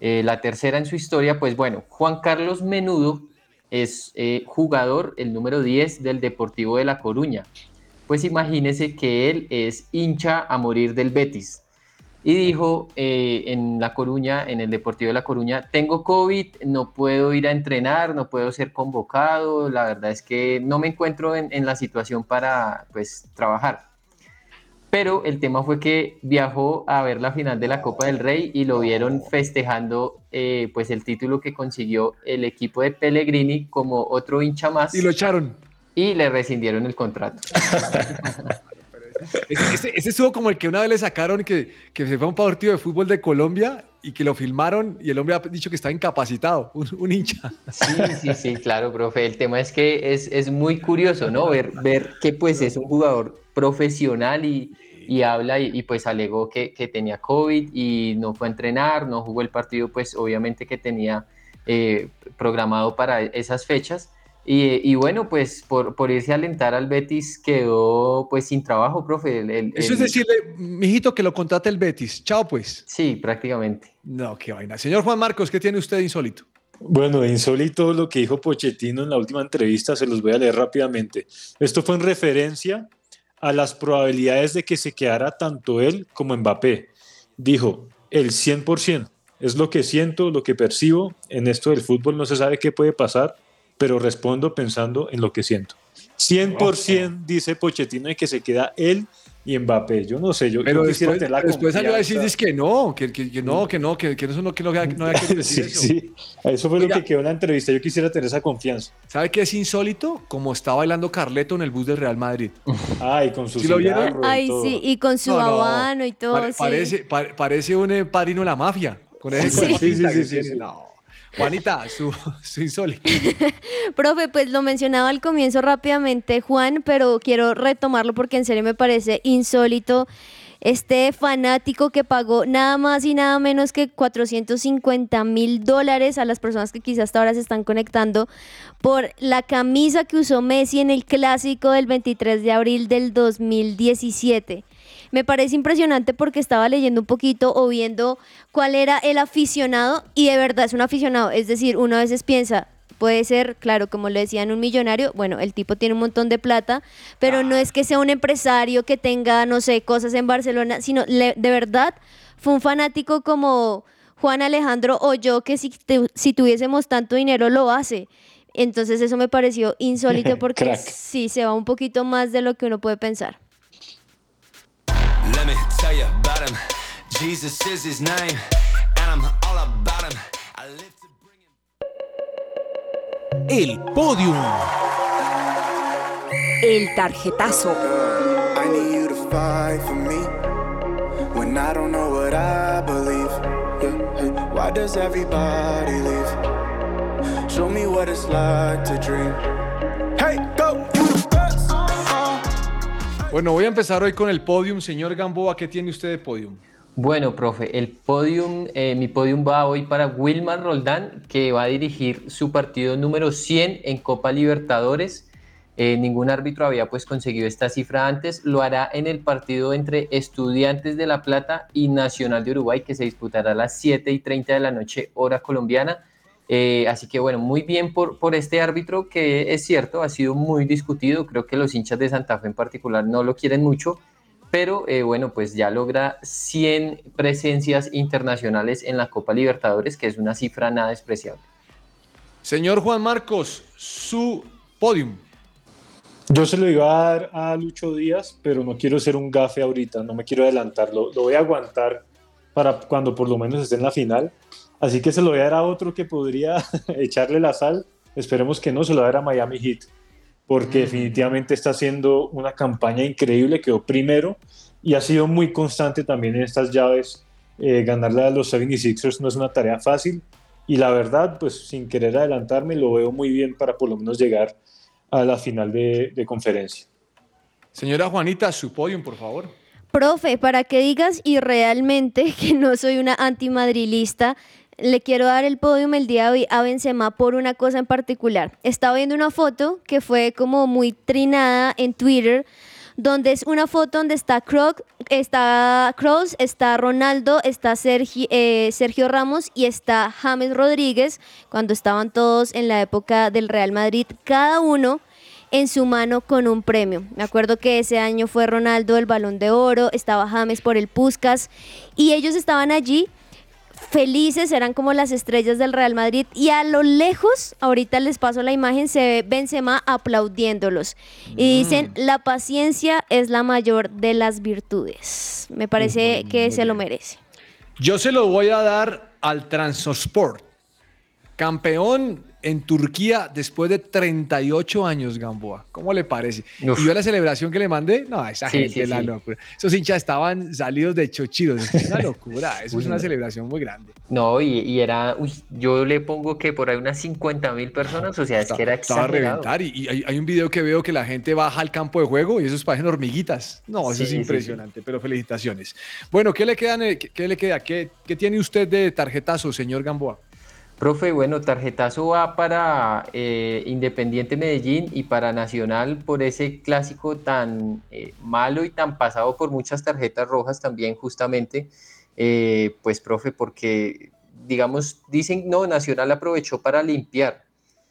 Eh, la tercera en su historia, pues bueno, Juan Carlos Menudo es jugador, el número 10 del Deportivo de La Coruña. Pues imagínese que él es hincha a morir del Betis. Y dijo eh, en La Coruña, en el Deportivo de La Coruña, tengo COVID, no puedo ir a entrenar, no puedo ser convocado, la verdad es que no me encuentro en, en la situación para pues trabajar. Pero el tema fue que viajó a ver la final de la Copa del Rey y lo vieron festejando eh, pues el título que consiguió el equipo de Pellegrini como otro hincha más. Y lo echaron. Y le rescindieron el contrato. <laughs> Ese, ese- ese estuvo como el que una vez le sacaron que, que se fue a un partido de fútbol de Colombia y que lo filmaron y el hombre ha dicho que está incapacitado, un, un hincha. Sí, sí, sí, claro, profe. El tema es que es, es muy curioso, ¿no? Ver, ver que pues es un jugador profesional y, y habla y, y, pues alegó que, que tenía COVID y no fue a entrenar, no jugó el partido pues obviamente que tenía eh, programado para esas fechas. Y, y bueno, pues por, por irse a alentar al Betis quedó pues sin trabajo, profe. El- el- Eso es decirle, mijito, que lo contrate el Betis. Chao, pues. Sí, prácticamente. No, qué vaina. Señor Juan Marcos, ¿qué tiene usted de insólito? Bueno, insólito lo que dijo Pochettino en la última entrevista, se los voy a leer rápidamente. Esto fue en referencia a las probabilidades de que se quedara tanto él como Mbappé. Dijo, el 100%, es lo que siento, lo que percibo. En esto del fútbol no se sabe qué puede pasar, pero respondo pensando en lo que siento. 100% dice Pochettino de que se queda él y Mbappé. Yo no sé, yo, Pero yo quisiera después, tener la después salió a decir que no, que, que, que no, que no, que, que eso no, que no, no había que <laughs> decir Sí, eso. sí. Eso fue Oiga. lo que quedó en la entrevista. Yo quisiera tener esa confianza. ¿Sabe qué es insólito? Como está bailando Carleto en el bus del Real Madrid. Ay, con su ¿Sí lo vieron? Ay, todo. sí, y con su No, no, habano y todo, pare- sí. Parece, pa- parece un padrino de la mafia. Con ese Sí. Sí, sí, sí, sí. No. Juanita, su, insólito. <laughs> Profe, pues lo mencionaba al comienzo rápidamente, Juan, pero quiero retomarlo porque en serio me parece insólito. Este fanático que pagó nada más y nada menos que 450 mil dólares a las personas que quizás hasta ahora se están conectando por la camisa que usó Messi en el clásico del 23 de abril del 2017. Me parece impresionante porque estaba leyendo un poquito o viendo cuál era el aficionado y de verdad es un aficionado. Es decir, uno a veces piensa, puede ser, claro, como le decían, un millonario. Bueno, el tipo tiene un montón de plata, pero no es que sea un empresario que tenga, no sé, cosas en Barcelona, sino le- de verdad fue un fanático como Juan Alejandro o yo que si, te- si tuviésemos tanto dinero lo hace. Entonces eso me pareció insólito <laughs> porque sí se va un poquito más de lo que uno puede pensar. Let me tell you about him. Jesus is his name, and I'm all about him. I live to El podium. El tarjetazo. I need you to fight for me when I don't know what I believe. Why does everybody leave? Show me what it's like to dream. Bueno, voy a empezar hoy con el podium. Señor Gamboa, ¿qué tiene usted de podium? Bueno, profe, el podium, eh, mi podium va hoy para Wilmar Roldán, que va a dirigir su partido número 100 en Copa Libertadores. Eh, ningún árbitro había pues conseguido esta cifra antes. Lo hará en el partido entre Estudiantes de La Plata y Nacional de Uruguay, que se disputará a las 7 y 30 de la noche, hora colombiana. Eh, así que bueno, muy bien por, por este árbitro que es cierto, ha sido muy discutido. Creo que los hinchas de Santa Fe en particular no lo quieren mucho, pero eh, bueno, pues ya logra 100 presencias internacionales en la Copa Libertadores, que es una cifra nada despreciable. Señor Juan Marcos, su podium. Yo se lo iba a dar a Lucho Díaz, pero no quiero ser un gafe ahorita, no me quiero adelantar, lo, lo voy a aguantar para cuando por lo menos esté en la final. Así que se lo voy a dar a otro que podría <laughs> echarle la sal. Esperemos que no, se lo voy a dar a Miami Heat, porque definitivamente está haciendo una campaña increíble, quedó primero y ha sido muy constante también en estas llaves. Eh, ganarle a los 76ers no es una tarea fácil y la verdad, pues sin querer adelantarme, lo veo muy bien para por lo menos llegar a la final de, de conferencia. Señora Juanita, su podium, por favor. Profe, para que digas y realmente <laughs> que no soy una antimadrilista, le quiero dar el podium el día de hoy a Benzema por una cosa en particular. Estaba viendo una foto que fue como muy trinada en Twitter, donde es una foto donde está Kroos, está, Kroos, está Ronaldo, está eh, Sergio Ramos y está James Rodríguez, cuando estaban todos en la época del Real Madrid, cada uno en su mano con un premio. Me acuerdo que ese año fue Ronaldo el Balón de Oro, estaba James por el Puskas y ellos estaban allí felices, eran como las estrellas del Real Madrid y a lo lejos, ahorita les paso la imagen, se ve Benzema aplaudiéndolos y dicen, la paciencia es la mayor de las virtudes. Me parece que se lo merece. Yo se lo voy a dar al Transosport. Campeón en Turquía después de 38 años, Gamboa. ¿Cómo le parece? Uf. ¿Y vio la celebración que le mandé? No, esa Sí, gente sí, es la sí. locura. Esos hinchas estaban salidos de chochiros. Es una <laughs> locura. Eso es una celebración muy grande. No, y, y era, uy, yo le pongo que por ahí unas 50 mil personas, o sea, es que era Estaba a reventar. Y, y hay, hay un video que veo que la gente baja al campo de juego y esos parecen hormiguitas. No, eso es impresionante, pero felicitaciones. Bueno, ¿qué le, quedan, eh, qué, qué le queda? ¿Qué, qué tiene usted de tarjetazo, señor Gamboa? Profe, bueno, tarjetazo va para eh, Independiente Medellín y para Nacional por ese clásico tan eh, malo y tan pasado por muchas tarjetas rojas también justamente. Eh, pues, profe, porque digamos, dicen, no, Nacional aprovechó para limpiar,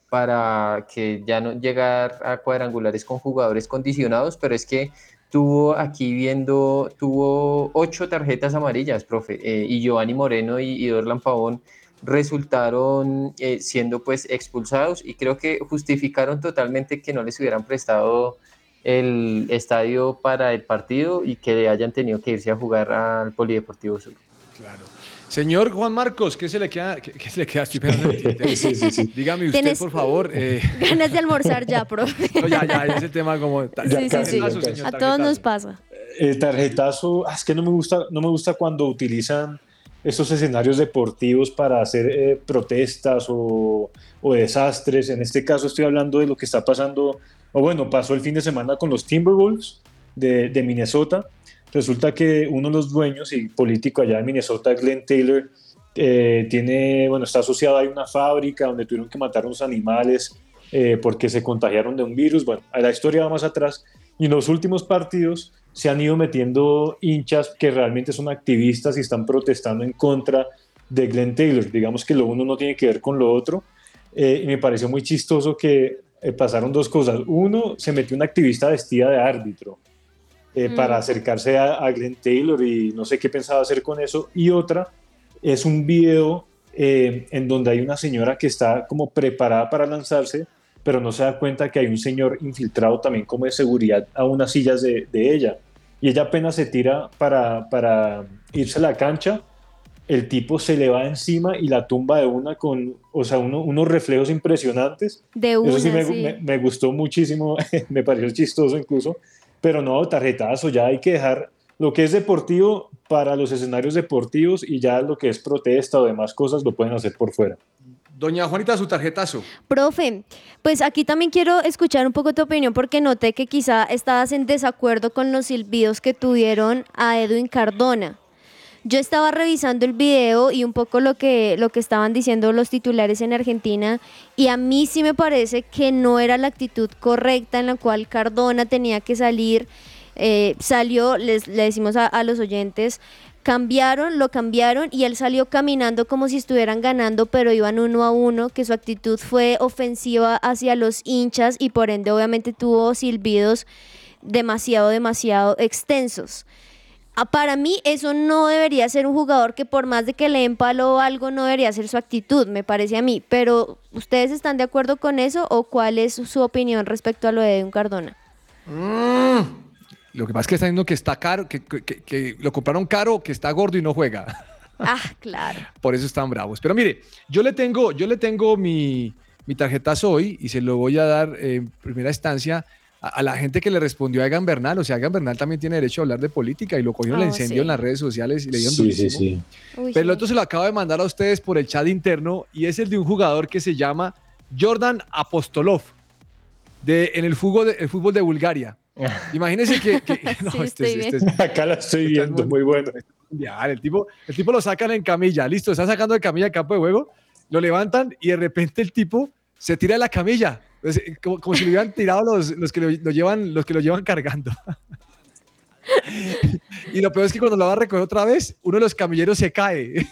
para que ya no llegar a cuadrangulares con jugadores condicionados, pero es que tuvo aquí viendo, tuvo ocho tarjetas amarillas, profe, y Giovanni Moreno y, y Dorlan Pavón resultaron eh, siendo pues expulsados y creo que justificaron totalmente que no les hubieran prestado el estadio para el partido y que hayan tenido que irse a jugar al Polideportivo Sur. Claro. Señor Juan Marcos, ¿qué se le queda? ¿Qué, qué se le queda? Estoy. <laughs> Sí, sí, sí. Dígame usted, Tienes- por favor. eh, <laughs> Ganas de almorzar ya, <laughs> profe. no, ya, ya, ese tema como... Sí, sí, sí. Tarjetazo, señor, A todos nos pasa. El tarjetazo, ah, es que no me gusta, no me gusta cuando utilizan esos escenarios deportivos para hacer eh, protestas o, desastres. En este caso estoy hablando de lo que está pasando, o bueno, pasó el fin de semana con los Timberwolves de, de Minnesota. Resulta que uno de los dueños y político allá en Minnesota, Glenn Taylor, eh, tiene, bueno, está asociado a una fábrica donde tuvieron que matar unos animales eh, porque se contagiaron de un virus. Bueno, la historia va más atrás. Y en los últimos partidos se han ido metiendo hinchas que realmente son activistas y están protestando en contra de Glenn Taylor. Digamos que lo uno no tiene que ver con lo otro. Eh, y me pareció muy chistoso que eh, pasaron dos cosas. Uno, se metió una activista vestida de árbitro eh, Mm. para acercarse a, a Glenn Taylor y no sé qué pensaba hacer con eso. Y otra es un video en donde hay una señora que está como preparada para lanzarse, pero no se da cuenta que hay un señor infiltrado también como de seguridad a unas sillas de, de ella. Y ella apenas se tira para, para irse a la cancha, el tipo se le va encima y la tumba de una con, o sea, uno- unos reflejos impresionantes. De Eso una, sí me, sí. me- me gustó muchísimo, <laughs> me pareció chistoso incluso, pero no, tarjetazo, ya hay que dejar lo que es deportivo para los escenarios deportivos y ya lo que es protesta o demás cosas lo pueden hacer por fuera. Doña Juanita, su tarjetazo. Profe, pues aquí también quiero escuchar un poco tu opinión porque noté que quizá estabas en desacuerdo con los silbidos que tuvieron a Edwin Cardona. Yo estaba revisando el video y un poco lo que, lo que estaban diciendo los titulares en Argentina y a mí sí me parece que no era la actitud correcta en la cual Cardona tenía que salir. Eh, salió, les, le decimos a, a los oyentes, cambiaron, lo cambiaron y él salió caminando como si estuvieran ganando, pero iban uno a uno, que su actitud fue ofensiva hacia los hinchas y por ende obviamente tuvo silbidos demasiado, demasiado extensos. Ah, Para mí eso no debería ser un jugador que por más de que le o algo no debería ser su actitud, me parece a mí. Pero ¿ustedes están de acuerdo con eso o cuál es su opinión respecto a lo de Edwin Cardona? Lo que pasa es que está diciendo que está caro, que, que- que- que lo compraron caro, que está gordo y no juega. <laughs> Ah, claro. Por eso están bravos. Pero mire, yo le tengo, yo le tengo mi, mi tarjetazo hoy y se lo voy a dar en primera instancia a, a la gente que le respondió a Egan Bernal. O sea, Egan Bernal también tiene derecho a hablar de política y lo cogieron, le Oh, encendió sí. en las redes sociales y le dieron Sí, sí, durísimo. sí. Uy, Pero el otro se lo acabo de mandar a ustedes por el chat interno y es el de un jugador que se llama Jordan Apostolov de, en el fútbol de, el fútbol de Bulgaria. <laughs> Imagínense que... que- <laughs> no, Sí, este, estoy este Acá la estoy viendo, muy bueno. mundial. El tipo, el tipo lo sacan en camilla, listo, está sacando de camilla al campo de juego, lo levantan y de repente el tipo se tira de la camilla, pues, eh, como, como si lo hubieran tirado los, los, que lo, lo llevan, los que lo llevan cargando. <laughs> y lo peor es que cuando lo va a recoger otra vez, uno de los camilleros se cae.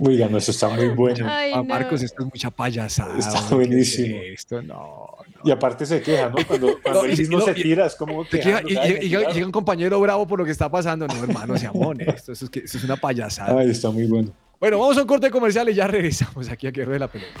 Oigan, eso está muy bueno. Ay, no. Marcos, esto es mucha payasada. Está hombre, ¿qué es buenísimo. Esto no. Y aparte se queja, ¿no? Cuando, <laughs> cuando No, él mismo y- se tira, es como Te queda- quejándose, y, llega un compañero bravo por lo que está pasando. No, hermano, seamos honestos. Eso es, que, eso es una payasada. Ay, está muy bueno. Bueno, vamos a un corte comercial y ya regresamos aquí a que ruede la pelota.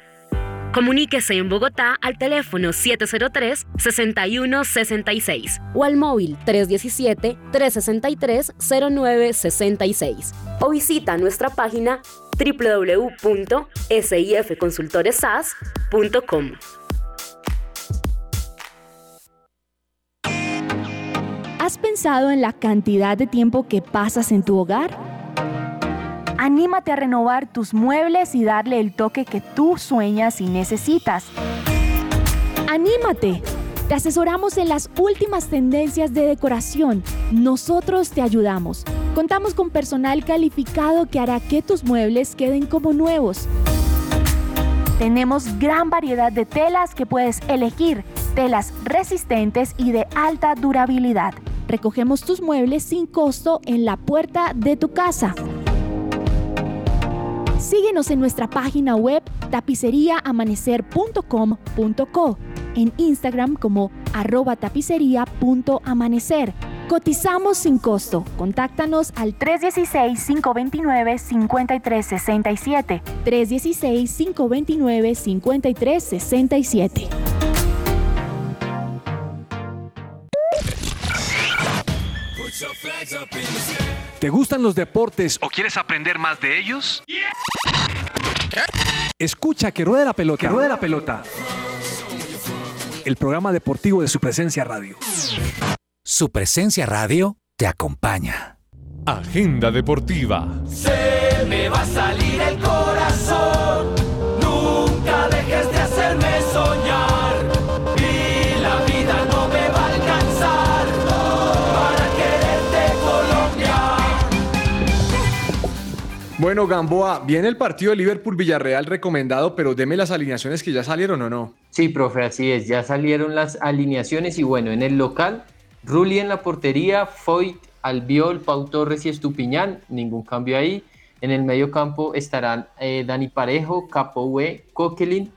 Comuníquese en Bogotá al teléfono 703-6166 o al móvil 317-363-0966 o visita nuestra página www.sifconsultoresas.com. ¿Has pensado en la cantidad de tiempo que pasas en tu hogar? Anímate a renovar tus muebles y darle el toque que tú sueñas y necesitas. ¡Anímate! Te asesoramos en las últimas tendencias de decoración. Nosotros te ayudamos. Contamos con personal calificado que hará que tus muebles queden como nuevos. Tenemos gran variedad de telas que puedes elegir, telas resistentes y de alta durabilidad. Recogemos tus muebles sin costo en la puerta de tu casa. Síguenos en nuestra página web tapiceriaamanecer.com.co, en Instagram como arroba tapicería.amanecer. Cotizamos sin costo. Contáctanos al 316-529-5367. 316-529-5367. ¿Te gustan los deportes o quieres aprender más de ellos? Escucha que ruede la pelota. Que ruede la pelota. El programa deportivo de su presencia radio. Su presencia radio te acompaña. Agenda deportiva. Se me va a salir el Bueno, Gamboa, viene el partido de Liverpool-Villarreal recomendado, pero deme las alineaciones que ya salieron o no. Sí, profe, así es. Ya salieron las alineaciones y bueno, en el local, Rulli en la portería, Foyt, Albiol, Pau Torres y Estupiñán, ningún cambio ahí. En el medio campo estarán eh, Dani Parejo, Capoue, Coquelin,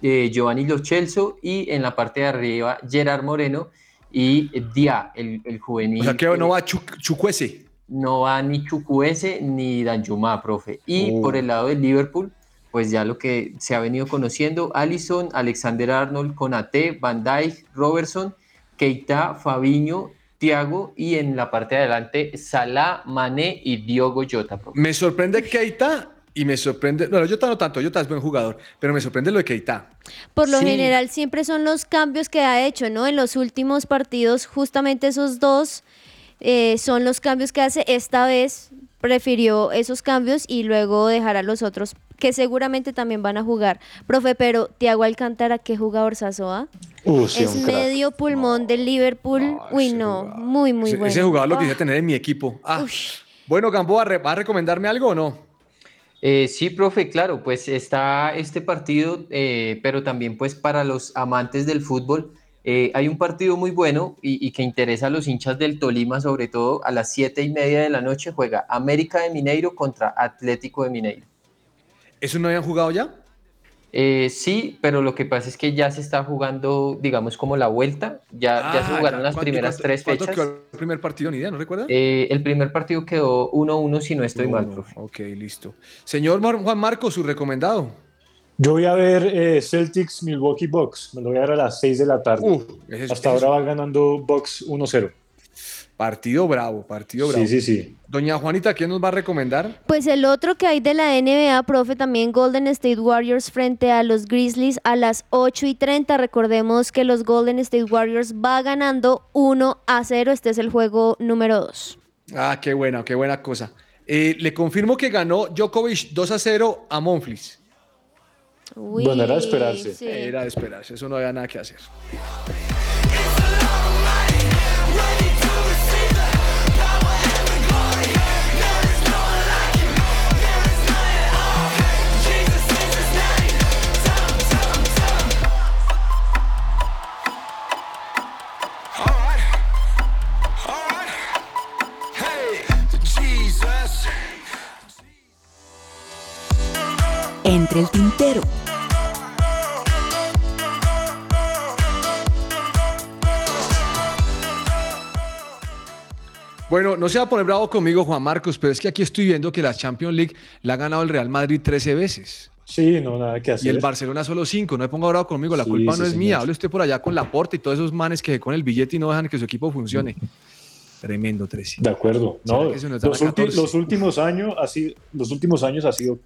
eh, Giovanni Lo Celso y en la parte de arriba Gerard Moreno y Dia, el, el juvenil. O sea que no va Chu- Chukwueze. No va ni Chukwueze ni Danjuma, profe. Y Oh. por el lado del Liverpool, pues ya lo que se ha venido conociendo, Allison, Alexander Arnold, Konate, Van Dijk, Robertson, Keita, Fabiño, Thiago y en la parte de adelante Salah, Mané y Diogo Jota, profe. Me sorprende Keita y me sorprende. No, Jota no tanto, Jota es buen jugador, pero me sorprende lo de Keita. Por lo Sí. general siempre son los cambios que ha hecho, ¿no? En los últimos partidos, justamente esos dos eh, son los cambios que hace. Esta vez prefirió esos cambios y luego dejar a los otros que seguramente también van a jugar. Profe, pero Tiago Alcántara, ¿qué jugador Sazoa? Uh, sí, es crack. medio pulmón del Liverpool. Uy, no, muy, muy ese, bueno. ese jugador lo Ah. quisiera tener en mi equipo. Ah. Bueno, Gamboa, ¿re- ¿va a recomendarme algo o no? Eh, sí, profe, claro, pues está este partido, eh, pero también pues para los amantes del fútbol, eh, hay un partido muy bueno y, y que interesa a los hinchas del Tolima, sobre todo a las siete y media de la noche juega América de Mineiro contra Atlético de Mineiro. ¿Eso no habían jugado ya? Eh, sí, pero lo que pasa es que ya se está jugando, digamos, como la vuelta, ya, ya se Ah, jugaron las ¿Cuánto- primeras tres cuánto fechas. quedó el primer partido, ni idea, ¿no recuerda? Eh, el primer partido quedó 1-1 si no estoy mal, profe. Ok, listo. Señor Juan Marcos, su recomendado. Yo voy a ver eh, Celtics Milwaukee Bucks. Me lo voy a ver a las 6 de la tarde. Uh, ese es- Hasta es- ahora va ganando Bucks 1-0. Partido bravo, partido bravo. Sí, sí, sí. Doña Juanita, ¿quién nos va a recomendar? Pues el otro que hay de la NBA, profe, también Golden State Warriors frente a los Grizzlies a las 8 y 30. Recordemos que los Golden State Warriors va ganando 1 a 0. Este es el juego número 2. Ah, qué buena, qué buena cosa. Eh, le confirmo que ganó Djokovic 2 a 0 a Bueno, era de esperarse. Era de esperarse, eso no había nada que hacer. Entre el tintero. Bueno, no se va a poner bravo conmigo, Juan Marcos, pero es que aquí estoy viendo que la Champions League la ha ganado el Real Madrid 13 veces. Sí, no, nada que hacer. Y el Barcelona solo 5. No me ponga bravo conmigo, la Sí, culpa sí, no es señor. mía. Hable usted por allá con Laporte y todos esos manes que con el billete y no dejan que su equipo funcione. Tremendo 13. De acuerdo. ¿Será No, los, la ulti- 14? los últimos años ha sido, los últimos años ha sido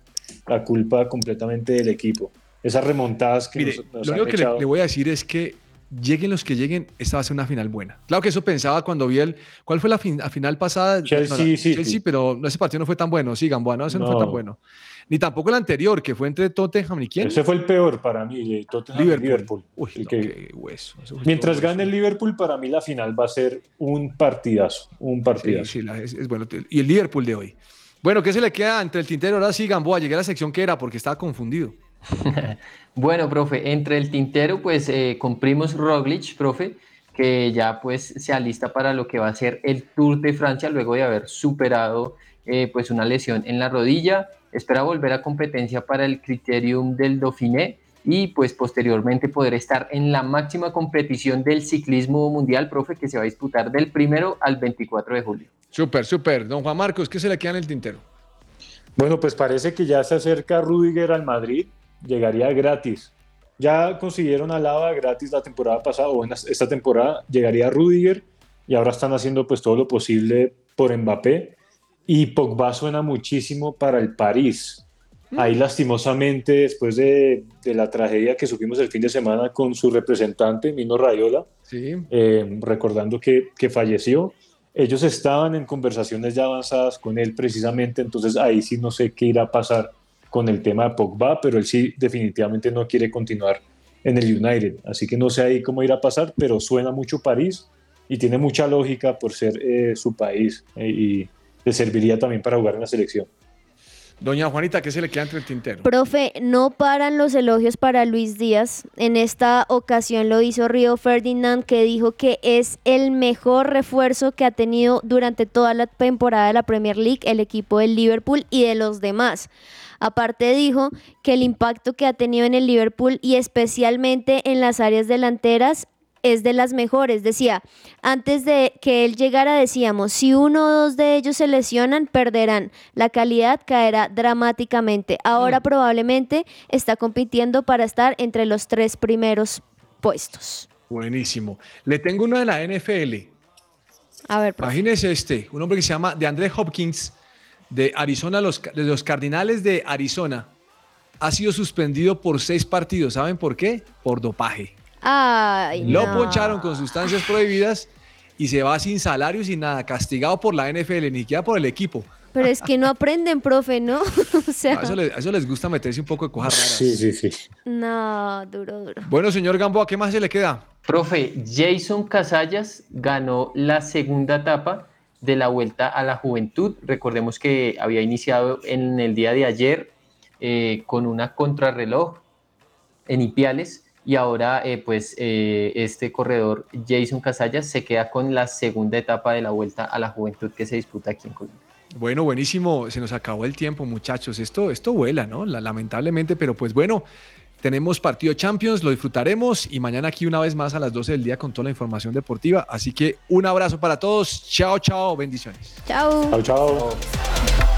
la culpa completamente del equipo. Esas remontadas que Mire, nos, nos lo único que le, voy a decir es que lleguen los que lleguen, esta va a ser una final buena. Claro que eso pensaba cuando vi el. ¿Cuál fue la, fin- la final pasada? Chelsea, No, la- City. Chelsea, pero no, ese partido no fue tan bueno. Sí, Gamboa, no, ese no, fue No. tan bueno. Ni tampoco el anterior, que fue entre Tottenham y quién. Ese fue el peor para mí, Tottenham y Liverpool. Liverpool. Uy, El no, que- qué hueso. eso fue mientras gane el Liverpool, para mí la final va a ser un partidazo. Un Sí, partidazo. sí, la- es, es bueno. Y el Liverpool de hoy. Bueno, ¿qué se le queda entre el tintero? Ahora sí, Gamboa, llegué a la sección que era porque estaba confundido. <laughs> Bueno, profe, entre el tintero, pues eh, con Primoz Roglic, profe, que ya pues se alista para lo que va a ser el Tour de Francia luego de haber superado eh, pues una lesión en la rodilla. Espera volver a competencia para el Criterium del Dauphiné y pues posteriormente poder estar en la máxima competición del ciclismo mundial, profe, que se va a disputar del primero al 24 de julio. Súper, súper. Don Juan Marcos, ¿qué se le queda en el tintero? Bueno, pues parece que ya se acerca Rudiger al Madrid, llegaría gratis. Ya consiguieron a Lava gratis la temporada pasada, o en esta temporada llegaría Rudiger, y ahora están haciendo pues todo lo posible por Mbappé. Y Pogba suena muchísimo para el París. Ahí lastimosamente, después de, de la tragedia que sufrimos el fin de semana con su representante, Mino Rayola, Sí. eh, recordando que, que falleció. Ellos estaban en conversaciones ya avanzadas con él precisamente, entonces ahí sí no sé qué irá a pasar con el tema de Pogba, pero él sí definitivamente no quiere continuar en el United, así que no sé ahí cómo irá a pasar, pero suena mucho París y tiene mucha lógica por ser eh, su país eh, y le serviría también para jugar en la selección. Doña Juanita, ¿qué se le queda entre el tintero? Profe, no paran los elogios para Luis Díaz. En esta ocasión lo hizo Río Ferdinand, que dijo que es el mejor refuerzo que ha tenido durante toda la temporada de la Premier League el equipo del Liverpool y de los demás. Aparte dijo que el impacto que ha tenido en el Liverpool y especialmente en las áreas delanteras es de las mejores. Decía, antes de que él llegara decíamos, si uno o dos de ellos se lesionan, perderán. La calidad caerá dramáticamente. Ahora probablemente está compitiendo para estar entre los tres primeros puestos. Buenísimo. Le tengo uno de la NFL. A ver, profe. Imagínese este, un hombre que se llama de André Hopkins, de Arizona, los, de los Cardinales de Arizona. Ha sido suspendido por seis partidos. ¿Saben por qué? Por dopaje. Ay, Lo no. poncharon con sustancias prohibidas y se va sin salario y sin nada, castigado por la NFL, ni siquiera por el equipo. Pero es que no aprenden, profe, ¿no? <laughs> o sea, A eso, les, a eso les gusta meterse un poco de cosas raras. Sí, sí, sí. no, duro, duro. Bueno, señor Gamboa, ¿qué más se le queda? Profe, Jason Casallas ganó la segunda etapa de la Vuelta a la Juventud. Recordemos que había iniciado en el día de ayer eh, con una contrarreloj en Ipiales y ahora eh, pues eh, este corredor Jason Casallas se queda con la segunda etapa de la Vuelta a la Juventud que se disputa aquí en Colombia. Bueno, buenísimo. Se nos acabó el tiempo, muchachos. Esto, esto vuela, ¿no? La- lamentablemente, pero pues bueno, tenemos partido Champions, lo disfrutaremos y mañana aquí una vez más a las 12 del día con toda la información deportiva. Así que un abrazo para todos. Chao, chao. Bendiciones. Chao. Chao, chao.